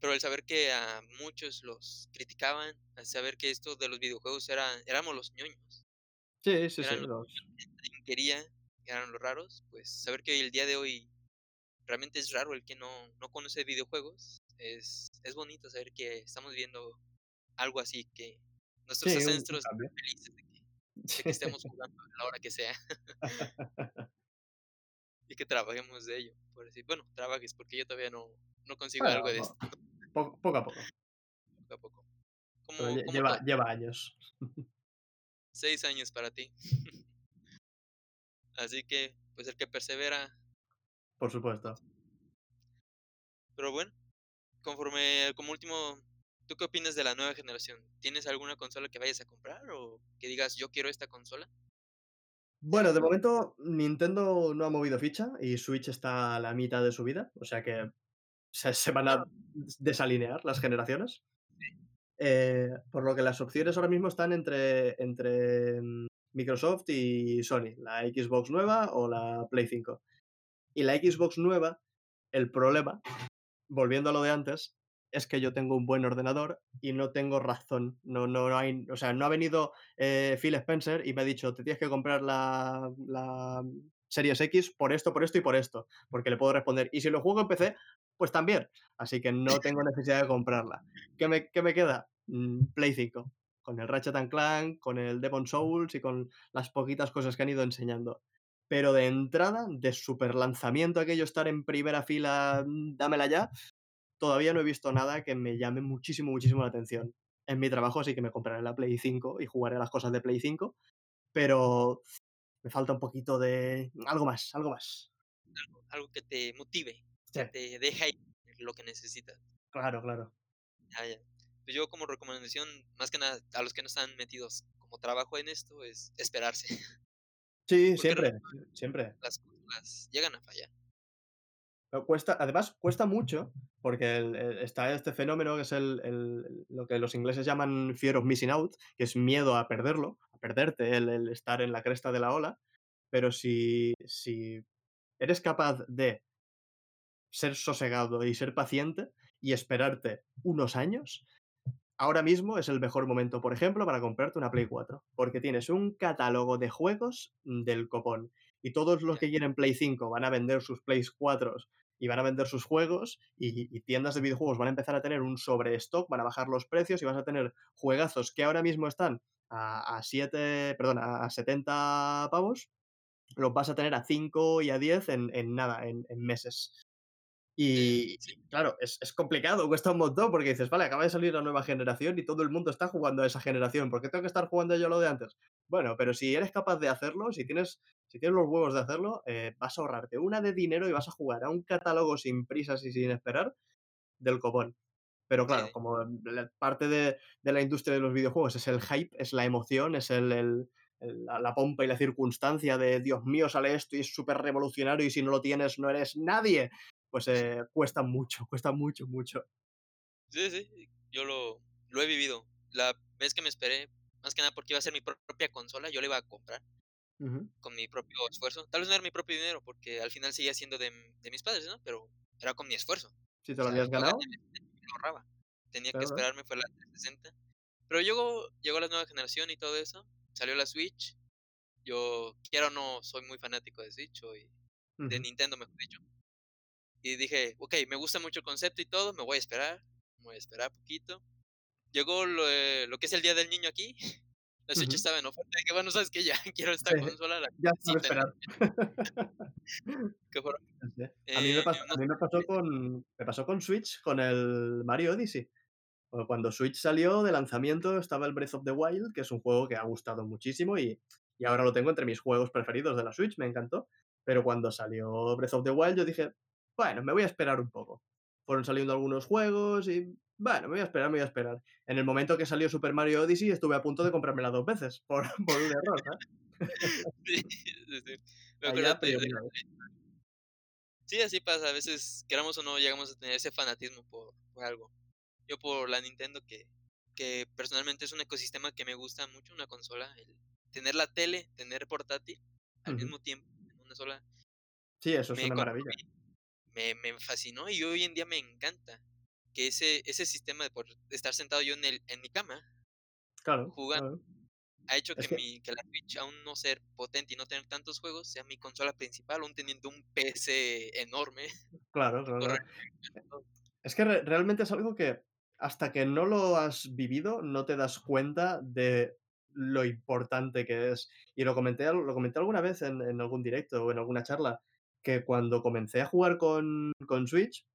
Pero el saber que a muchos los criticaban, al saber que esto de los videojuegos era, éramos los ñoños, Sí, sí, sí, los quería, eran los raros, pues saber que el día de hoy realmente es raro el que no, no conoce videojuegos, es, es bonito saber que estamos viendo algo así, que nuestros sí, ancestros están felices de que, de que estemos jugando a la hora que sea y que trabajemos de ello. Por decir, bueno, trabajes porque yo todavía no, no consigo Bueno, algo de esto. poco poco a poco, poco a poco. como lleva lleva años, seis años para ti. Así que, pues el que persevera. por supuesto. Pero bueno, conforme, como último, ¿tú qué opinas de la nueva generación? ¿Tienes alguna consola que vayas a comprar o que digas, yo quiero esta consola? Bueno, de momento Nintendo no ha movido ficha y Switch está a la mitad de su vida, o sea que se se van a desalinear las generaciones. Eh, por lo que las opciones ahora mismo están entre entre, Microsoft y Sony, la Xbox nueva o la Play 5. Y la Xbox nueva, el problema volviendo a lo de antes, es que yo tengo un buen ordenador y no tengo razón. No, no, no hay, o sea, no ha venido eh, Phil Spencer y me ha dicho, te tienes que comprar la, la Series X por esto, por esto y por esto. Porque le puedo responder, y si lo juego en PC, pues también. Así que no tengo necesidad de comprarla. ¿Qué me, qué me queda? Mm, Play 5. Con el Ratchet and Clank, con el Demon Souls y con las poquitas cosas que han ido enseñando. Pero de entrada, de super lanzamiento, aquello estar en primera fila, mm, dámela ya, todavía no he visto nada que me llame muchísimo, muchísimo la atención. En mi trabajo sí que me compraré la Play 5 y jugaré las cosas de Play 5, pero me falta un poquito de algo más, algo más. algo que te motive, Sí, que te deje lo que necesitas. claro, claro. Ya, ya. Pues yo como recomendación, más que nada, a los que no están metidos como trabajo en esto, es esperarse. Sí, Porque siempre, siempre. las cosas llegan a fallar. Pero cuesta, además, cuesta mucho, porque el- el- está este fenómeno que es el, lo que los ingleses llaman fear of missing out, que es miedo a perderlo, a perderte, el, el estar en la cresta de la ola. Pero si, si eres capaz de ser sosegado y ser paciente y esperarte unos años, ahora mismo es el mejor momento, por ejemplo, para comprarte una Play 4, porque tienes un catálogo de juegos del copón. Y todos los que quieren Play 5 van a vender sus Play 4 y van a vender sus juegos y, y tiendas de videojuegos van a empezar a tener un sobrestock, van a bajar los precios y vas a tener juegazos que ahora mismo están a, a 7, perdón, a 70 pavos, los vas a tener a 5 y a 10 en, en nada, en, en meses. Y, sí, claro, es, es complicado, cuesta un montón porque dices, vale, acaba de salir la nueva generación y todo el mundo está jugando a esa generación. ¿Por qué tengo que estar jugando yo lo de antes? Bueno, pero si eres capaz de hacerlo, si tienes, si tienes los huevos de hacerlo, eh, vas a ahorrarte una de dinero y vas a jugar a un catálogo sin prisas y sin esperar del copón. Pero claro, sí. como la parte de, de la industria de los videojuegos es el hype, es la emoción, es el, el- el- la, la pompa y la circunstancia de Dios mío, sale esto y es súper revolucionario y si no lo tienes no eres nadie, pues eh, cuesta mucho, cuesta mucho, mucho. Sí, sí, yo lo, lo he vivido. La vez que me esperé, más que nada porque iba a ser mi pro- propia consola, yo la iba a comprar Ujú. con mi propio esfuerzo. Tal vez no era mi propio dinero, porque al final seguía siendo de, de mis padres, ¿no? Pero era con mi esfuerzo. Si te O lo sea, habías ganado, me lo ahorraba. Tenía que claro, esperarme, fue la 360. Pero llegó, llegó la nueva generación y todo eso. Salió la Switch. Yo, quiero o no, soy muy fanático de Switch o de. Nintendo, mejor dicho. Y dije, ok, me gusta mucho el concepto y todo, me voy a esperar. Me voy a esperar poquito. Llegó lo, eh, lo que es el Día del Niño aquí. La Switch Ujú. estaba en oferta. Dije, bueno, ¿sabes qué? Ya quiero esta Sí, consola, la ya que fueron, Sí. A mí me eh, pasó, a mí me pasó con, me pasó con Switch, con el Mario Odyssey. Cuando Switch salió de lanzamiento estaba el Breath of the Wild, que es un juego que ha gustado muchísimo y, y ahora lo tengo entre mis juegos preferidos de la Switch, me encantó. Pero cuando salió Breath of the Wild yo dije, bueno, me voy a esperar un poco. Fueron saliendo algunos juegos y, bueno, me voy a esperar, me voy a esperar. En el momento que salió Super Mario Odyssey estuve a punto de comprármela dos veces por, por un error, ¿sabes? Sí, así pasa. A veces, queramos o no, llegamos a tener ese fanatismo por, por algo. Yo por la Nintendo, que, que personalmente es un ecosistema que me gusta mucho, una consola. El tener la tele, tener portátil al mismo tiempo en una sola, Sí, eso es me, una maravilla. Me, me fascinó y hoy en día me encanta que ese, ese sistema de por estar sentado yo en, el, en mi cama Claro, jugando claro. ha hecho Es que, mi, que la Switch, aún no ser potente y no tener tantos juegos, sea mi consola principal, aún teniendo un PC enorme. claro, claro, claro. Es que re- realmente es algo que hasta que no lo has vivido no te das cuenta de lo importante que es. Y lo comenté, lo comenté alguna vez en, en algún directo o en alguna charla, que cuando comencé a jugar con, con Switch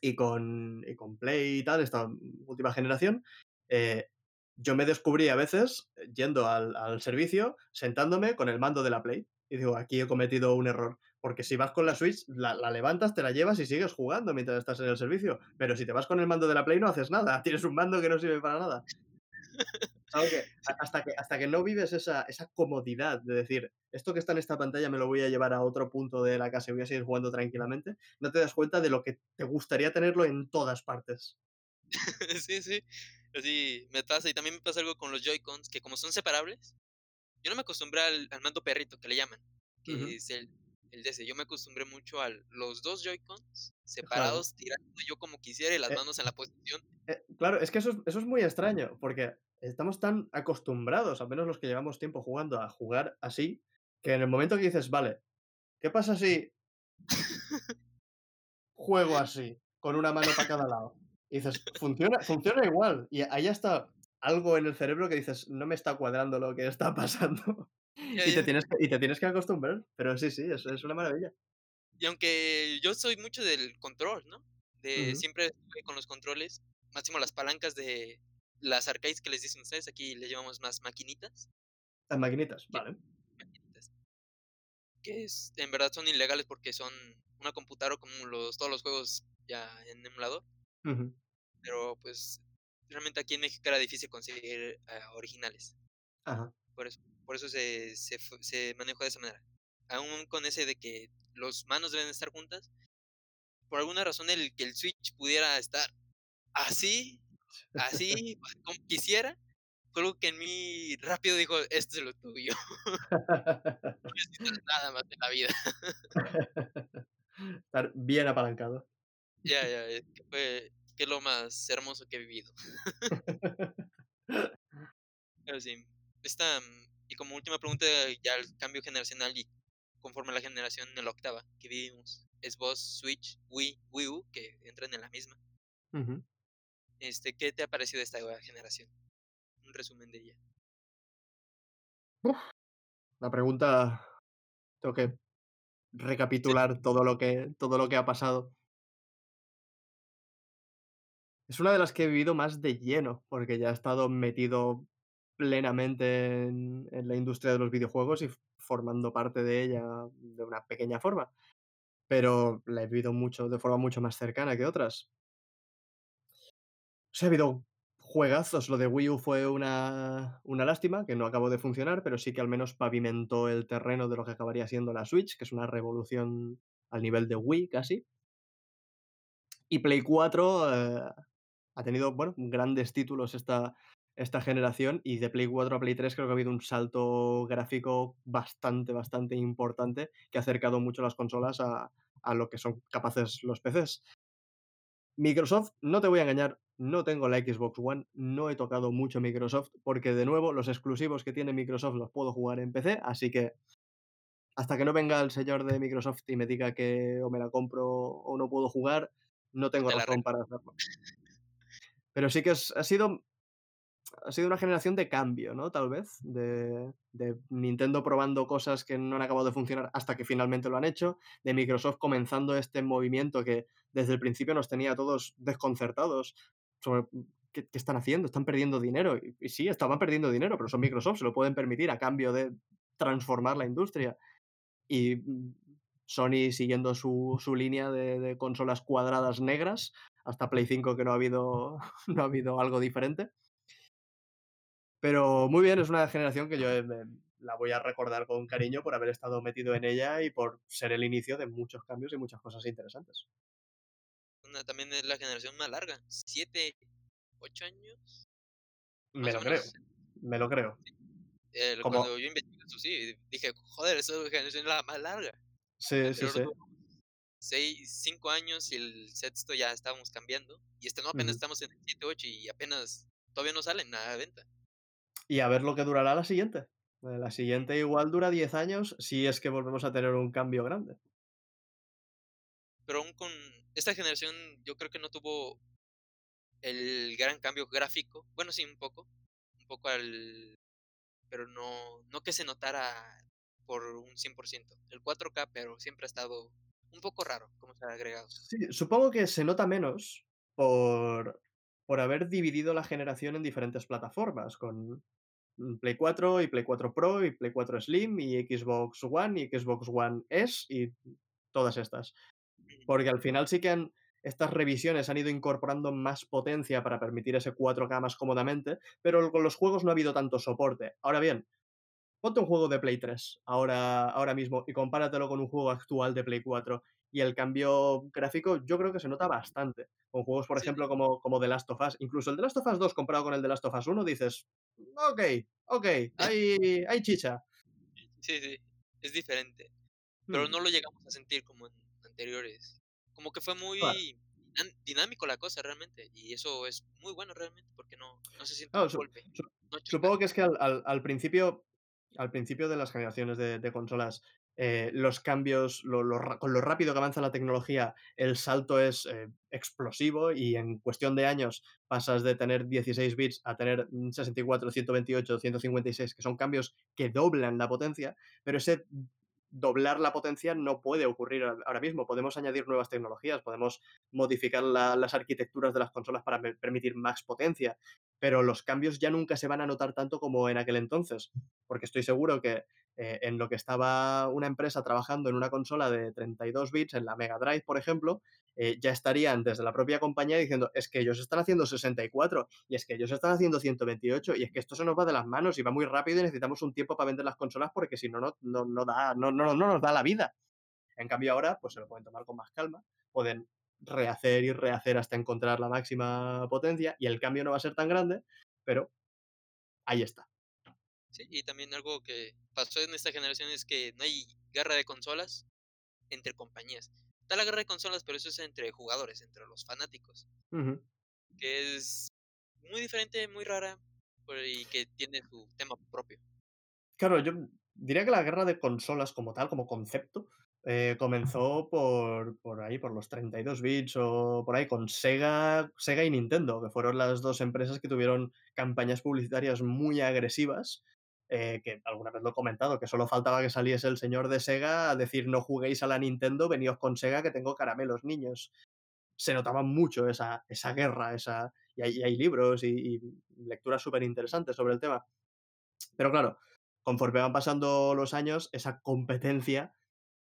y con, y con Play y tal, esta última generación, eh, yo me descubrí a veces eh, yendo al, al servicio, sentándome con el mando de la Play. Y digo, aquí he cometido un error. Porque si vas con la Switch, la, la levantas, te la llevas y sigues jugando mientras estás en el servicio. Pero si te vas con el mando de la Play, no haces nada. Tienes un mando que no sirve para nada. Es algo que, a- hasta que hasta que no vives esa, esa comodidad de decir, esto que está en esta pantalla me lo voy a llevar a otro punto de la casa y voy a seguir jugando tranquilamente, no te das cuenta de lo que te gustaría tenerlo en todas partes. sí, sí. Así me pasa. Y también me pasa algo con los Joy-Cons, que como son separables, yo no me acostumbré al, al mando perrito que le llaman, que es el, el ese. Yo me acostumbré mucho a los dos Joy-Cons Claro. separados, tirando yo como quisiera y las Eh, manos en la posición. eh, claro, es que eso es, eso es muy extraño, porque estamos tan acostumbrados, al menos los que llevamos tiempo jugando, a jugar así, que en el momento que dices, vale, ¿qué pasa si juego así, con una mano para cada lado? Y dices, funciona, funciona igual. Y ahí está algo en el cerebro que dices, no me está cuadrando lo que está pasando. Y te tienes que, y te tienes que acostumbrar. Pero sí, sí, es, es una maravilla. Y aunque yo soy mucho del control, ¿no? De Ujú. siempre estuve con los controles, máximo las palancas de las arcades que les dicen ustedes, aquí le llamamos más maquinitas, Las maquinitas, que, vale. maquinitas, que es, en verdad son ilegales porque son una computadora como los, todos los juegos ya en emulador, Ujú. pero pues realmente aquí en México era difícil conseguir ah, originales, Ajá. por eso, por eso se, se, se manejó de esa manera. Aún con ese de que los manos deben estar juntas, por alguna razón el que el Switch pudiera estar así, así, como quisiera, algo que en mí rápido dijo, esto es lo tuyo, no necesitas nada más de la vida. estar bien apalancado. Ya, ya, es que fue que es lo más hermoso que he vivido. Pero sí, esta, mm, y como última pregunta, ya el cambio generacional y conforme a la generación en la octava que vivimos, Xbox, Switch, Wii, Wii U, que entran en la misma. Este, ¿qué te ha parecido esta nueva generación? Un resumen de ella. Uf, la pregunta tengo que Sí, recapitular todo lo que todo lo que ha pasado. Es una de las que he vivido más de lleno, porque ya he estado metido plenamente en la industria de los videojuegos y formando parte de ella de una pequeña forma, pero la he vivido mucho de forma mucho más cercana que otras. Sí ha habido juegazos, lo de Wii U fue una una lástima, que no acabó de funcionar, pero sí que al menos pavimentó el terreno de lo que acabaría siendo la Switch, que es una revolución al nivel de Wii casi. Y Play 4, eh, ha tenido, bueno, grandes títulos esta esta generación, y de Play 4 a Play 3 creo que ha habido un salto gráfico bastante, bastante importante, que ha acercado mucho las consolas a a lo que son capaces los PCs. Microsoft, no te voy a engañar, no tengo la Xbox One, no he tocado mucho Microsoft, porque de nuevo los exclusivos que tiene Microsoft los puedo jugar en PC, así que hasta que no venga el señor de Microsoft y me diga que o me la compro o no puedo jugar, no tengo razón para hacerlo. Pero sí que es ha sido ha sido una generación de cambio, ¿no? Tal vez, de Nintendo probando cosas que no han acabado de funcionar hasta que finalmente lo han hecho, de Microsoft comenzando este movimiento que desde el principio nos tenía todos desconcertados sobre ¿qué qué están haciendo? Están perdiendo dinero. Y y sí, estaban perdiendo dinero, pero son Microsoft, se lo pueden permitir a cambio de transformar la industria. Y, mm, Sony siguiendo su su línea de de consolas cuadradas negras, hasta Play 5 que no ha habido no ha habido algo diferente. Pero muy bien, es una generación que yo, eh, me la voy a recordar con cariño por haber estado metido en ella y por ser el inicio de muchos cambios y muchas cosas interesantes. Una también es la generación más larga, 7, 8 años, Me más o lo creo, me lo creo. El Como cuando yo investigué eso sí, dije: "Joder, esa generación es la más larga". La sí, sí, sí. 6, 5 años y el sexto ya estábamos cambiando, y este no, apenas estamos en el 7, 8 y apenas todavía no salen a la venta. Y a ver lo que durará la siguiente. Eh, la siguiente igual dura 10 años, si es que volvemos a tener un cambio grande. Pero aún con esta generación, yo creo que no tuvo el gran cambio gráfico. Bueno, sí, un poco, un poco al pero no no que se notara por un 100%. El 4K, pero siempre ha estado un poco raro cómo se ha agregado. Sí, supongo que se nota menos por por haber dividido la generación en diferentes plataformas, con Play 4 y Play 4 Pro y Play 4 Slim y Xbox One y Xbox One S y todas estas. Porque al final sí que han estas revisiones han ido incorporando más potencia para permitir ese 4K más cómodamente, pero con los juegos no ha habido tanto soporte. Ahora bien, ponte un juego de Play 3 ahora ahora mismo y compáratelo con un juego actual de Play 4 y el cambio gráfico yo creo que se nota bastante. Con juegos, por Sí, ejemplo, como como The Last of Us. Incluso el The Last of Us 2 comparado con el The Last of Us 1 dices: "Okey, okey, hay hay chicha". sí, sí, es diferente, pero Mm, no lo llegamos a sentir como en anteriores. Como que fue muy dinámico la cosa realmente, y eso es muy bueno realmente, porque no no se siente Claro, un su golpe, su no supongo que es que al al al principio al principio de las generaciones de de consolas, eh, los cambios, con lo rápido que avanza la tecnología, el salto es, eh, explosivo y en cuestión de años pasas de tener 16 bits a tener, mm, 64, 128, 156, que son cambios que doblan la potencia, pero ese doblar la potencia no puede ocurrir ahora mismo. Podemos añadir nuevas tecnologías, podemos modificar la las arquitecturas de las consolas para per permitir más potencia, pero los cambios ya nunca se van a notar tanto como en aquel entonces, porque estoy seguro que, eh, en lo que estaba una empresa trabajando en una consola de 32 bits, en la Mega Drive, por ejemplo, eh, ya estarían desde la propia compañía diciendo: "Es que ellos están haciendo 64, y es que ellos están haciendo 128, y es que esto se nos va de las manos y va muy rápido y necesitamos un tiempo para vender las consolas porque si no, no no no da no no no nos da la vida". En cambio ahora, pues se lo pueden tomar con más calma, pueden rehacer y rehacer hasta encontrar la máxima potencia y el cambio no va a ser tan grande, pero ahí está. Sí, y también algo que pasó en esta generación es que no hay guerra de consolas entre compañías. está la guerra de consolas, pero eso es entre jugadores, entre los fanáticos. Que es muy diferente, muy rara, y que tiene su tema propio. Claro, yo diría que la guerra de consolas como tal, como concepto, eh, comenzó por por ahí, por los 32 bits o por ahí, con Sega Sega y Nintendo, que fueron las 2 empresas que tuvieron campañas publicitarias muy agresivas, eh, que alguna vez lo he comentado, que solo faltaba que saliese el señor de Sega a decir: "No juguéis a la Nintendo, veníos con Sega que tengo caramelos, niños". Se notaba mucho esa esa guerra, esa y hay hay libros y y lecturas superinteresantes sobre el tema. Pero claro, conforme van pasando los años, esa competencia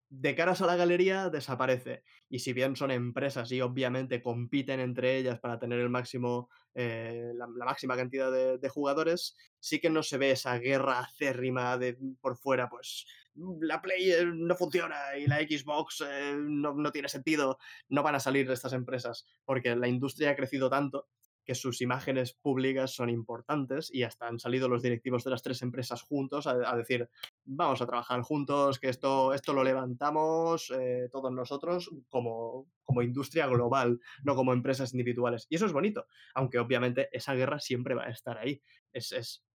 de caras a la galería desaparece. Y si bien son empresas y obviamente compiten entre ellas para tener el máximo, eh, la, máxima cantidad de, de jugadores, sí que no se ve esa guerra acérrima de por fuera, pues "Mm, la Play eh, no funciona y la Xbox eh, no, no tiene sentido, no van a salir de estas empresas, porque la industria ha crecido tanto que sus imágenes públicas son importantes y hasta han salido los directivos de las tres empresas juntos a, decir, vamos a trabajar juntos, que esto, esto lo levantamos eh, todos nosotros como, como industria global, no como empresas individuales. Y eso es bonito, aunque obviamente esa guerra siempre va a estar ahí. Es,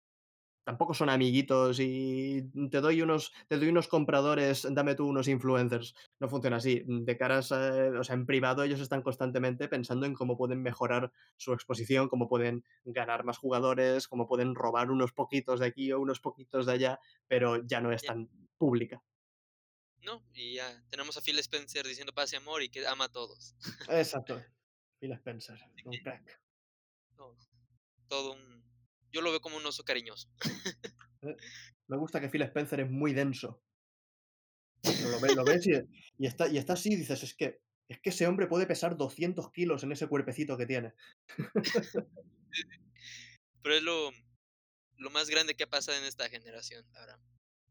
tampoco son amiguitos y te doy unos, te doy unos compradores, dame tú unos influencers. No funciona así. De caras, a- o sea, en privado ellos están constantemente pensando en cómo pueden mejorar su exposición, cómo pueden ganar más jugadores, cómo pueden robar unos poquitos de aquí o unos poquitos de allá, pero ya no es tan pública. ¿no? Y ya tenemos a Phil Spencer diciendo paz y amor y que ama a todos. Exacto. Phil Spencer, un crack. todo un... Yo lo veo como un oso cariñoso. Eh, Me gusta que Phil Spencer es muy denso, lo, ve- lo ves y, y está, y está así y dices, es que, es que ese hombre puede pesar 200 kilos en ese cuerpecito que tiene. Pero es lo, lo más grande que ha pasado en esta generación, la verdad.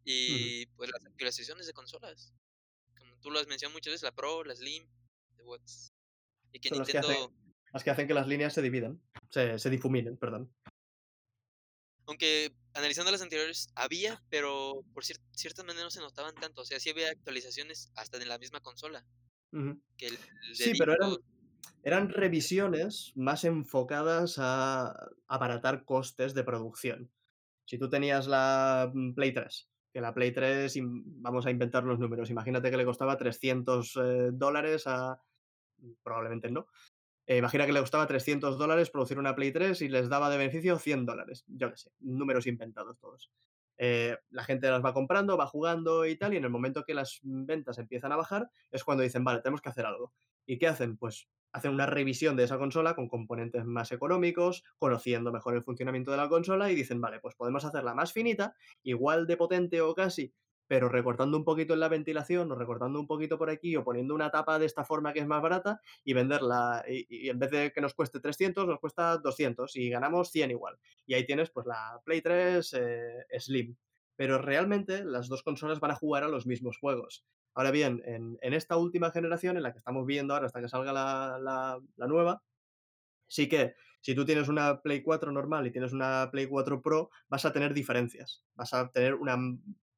Y pues las actualizaciones de consolas. Como tú lo has mencionado muchas veces, la Pro, la Slim, de Watts. Y que Son las que hacen, las que hacen que las líneas se dividan, se, se difuminen, perdón. Aunque analizando las anteriores, había, pero por cier- cierta manera no se notaban tanto. O sea, sí había actualizaciones hasta en la misma consola. Ujú. Que el, el de Sí, pero eran, eran revisiones más enfocadas a abaratar costes de producción. Si tú tenías la mm, Play 3, que la Play 3, im- vamos a inventar los números, imagínate que le costaba 300 eh, dólares a... Probablemente no. Eh, imagina que le costaba 300 dólares producir una Play 3 y les daba de beneficio 100 dólares. Yo qué sé, números inventados todos. Eh, la gente las va comprando, va jugando y tal, y en el momento que las ventas empiezan a bajar es cuando dicen, vale, tenemos que hacer algo. ¿Y qué hacen? Pues hacen una revisión de esa consola con componentes más económicos, conociendo mejor el funcionamiento de la consola y dicen, vale, pues podemos hacerla más finita, igual de potente o casi, pero recortando un poquito en la ventilación o recortando un poquito por aquí o poniendo una tapa de esta forma que es más barata y venderla, y, en vez de que nos cueste 300, nos cuesta 200 y ganamos 100 igual. Y ahí tienes pues la Play 3 eh, Slim. Pero realmente las dos consolas van a jugar a los mismos juegos. Ahora bien, en, en esta última generación, en la que estamos viendo ahora hasta que salga la, la, la nueva, sí que si tú tienes una Play 4 normal y tienes una Play 4 Pro, vas a tener diferencias, vas a tener una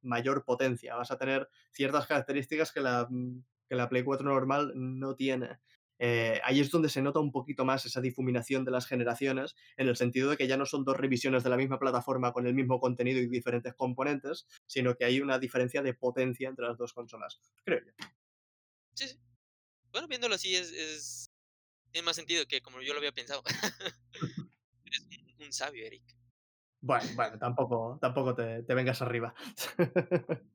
mayor potencia, vas a tener ciertas características que la, mm, que la Play 4 normal no tiene. Eh, ahí es donde se nota un poquito más esa difuminación de las generaciones, en el sentido de que ya no son dos revisiones de la misma plataforma con el mismo contenido y diferentes componentes, sino que hay una diferencia de potencia entre las dos consolas, creo yo. sí, sí. Bueno, viéndolo así es, es tiene más sentido que como yo lo había pensado. Eres un, un sabio, Eric. Bueno, bueno, tampoco, tampoco te, te vengas arriba.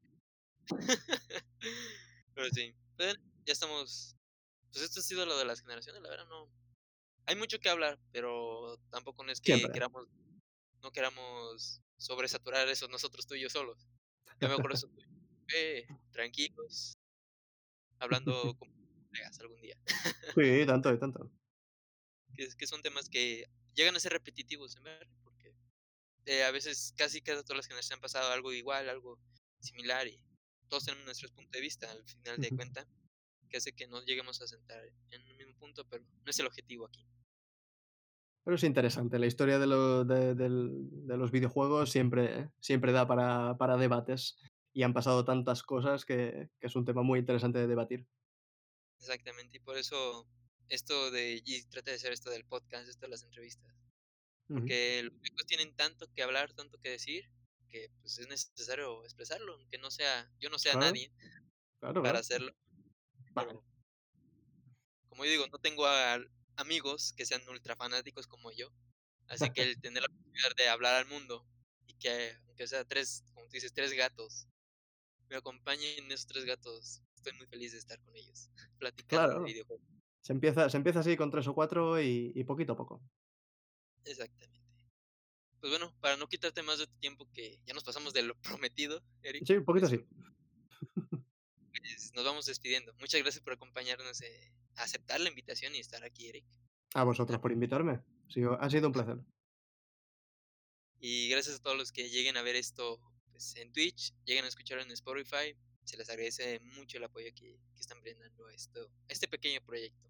Pero sí. Pues, ya estamos. Pues esto ha sido lo de las generaciones, la verdad no. Hay mucho que hablar, pero tampoco no es que Siempre. queramos, no queramos sobresaturar eso nosotros tú y yo solos. Ya mejor eso tú y yo, eh, tranquilos, hablando como colegas algún día. Sí, tanto y tanto. Que, que son temas que llegan a ser repetitivos en verdad, eh, a veces casi cada todas las generaciones han pasado algo igual, algo similar y todos tenemos nuestros puntos de vista al final de Ujú. cuenta, que hace que nos lleguemos a sentar en un mismo punto, pero no es el objetivo aquí. Pero es interesante, la historia de, lo- de- del- de los videojuegos siempre, siempre da para, para debates y han pasado tantas cosas que, que es un tema muy interesante de debatir. Exactamente, y por eso esto de y trata de hacer esto del podcast, esto de las entrevistas. Porque los videojuegos tienen tanto que hablar, tanto que decir, que, pues, es necesario expresarlo, aunque no sea yo no sea Claro, nadie claro, para hacerlo, pero como yo digo, no tengo a amigos que sean ultra fanáticos como yo, así que el tener la oportunidad de hablar al mundo y que, aunque sea 3, como tú dices, 3 gatos, me acompañen esos 3 gatos, estoy muy feliz de estar con ellos, platicando Claro. videojuegos. Se empieza se empieza así con 3 o 4 y y poquito a poco. Exactamente. Pues bueno, para no quitarte más de tu tiempo, que ya nos pasamos de lo prometido, Eric, Sí, un poquito pues sí. pues, nos vamos despidiendo. Muchas gracias por acompañarnos, eh, aceptar la invitación y estar aquí, Eric. A vosotros por invitarme. Ha sido ha sido un placer. Y gracias a todos los que lleguen a ver esto, pues, en Twitch, lleguen a escucharlo en Spotify, se les agradece mucho el apoyo que que están brindando a esto a este pequeño proyecto.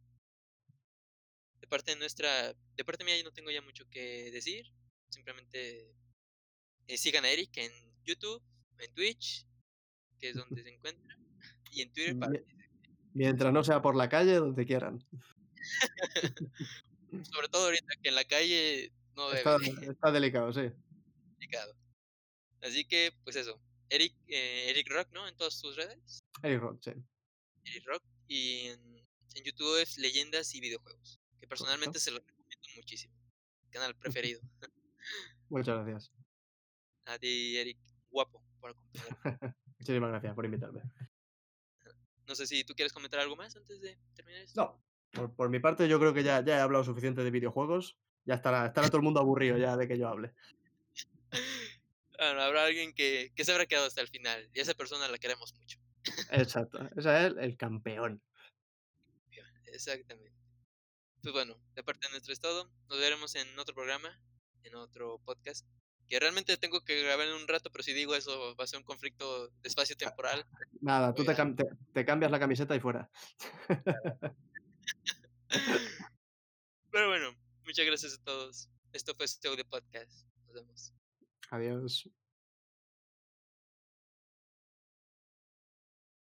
De parte de nuestra de parte mía, yo no tengo ya mucho que decir, simplemente, eh, sigan a Eric en YouTube, en Twitch, que es donde se encuentra, y en Twitter para mientras no sea por la calle, donde quieran. Sobre todo ahorita que en la calle no debe Está de está delicado, sí. complicado. Así que, pues eso, Eric, eh, Eric Rock, ¿no? En todas tus redes. Eric Rock, sí. Eric Rock, y en en YouTube es Leyendas y Videojuegos, que personalmente se los recomiendo muchísimo, canal preferido. Muchas gracias. A ti, Eric, guapo, por acompañarme. Muchísimas gracias por invitarme. No sé si tú quieres comentar algo más antes de terminar esto. No, por por mi parte, yo creo que ya ya he hablado suficiente de videojuegos. Ya estará estará todo el mundo aburrido ya de que yo hable. Bueno, habrá alguien que que se habrá quedado hasta el final, y a esa persona la queremos mucho. Exacto, ese es el campeón. Exactamente. Pues bueno, de parte nuestra es todo, nos veremos en otro programa, en otro podcast, que realmente tengo que grabar en un rato, pero si digo eso va a ser un conflicto de espacio Ah, temporal. nada, tú te cam te te cambias la camiseta y fuera. Pero bueno, muchas gracias a todos. Esto fue Pseudo Podcast. Nos vemos. Adiós.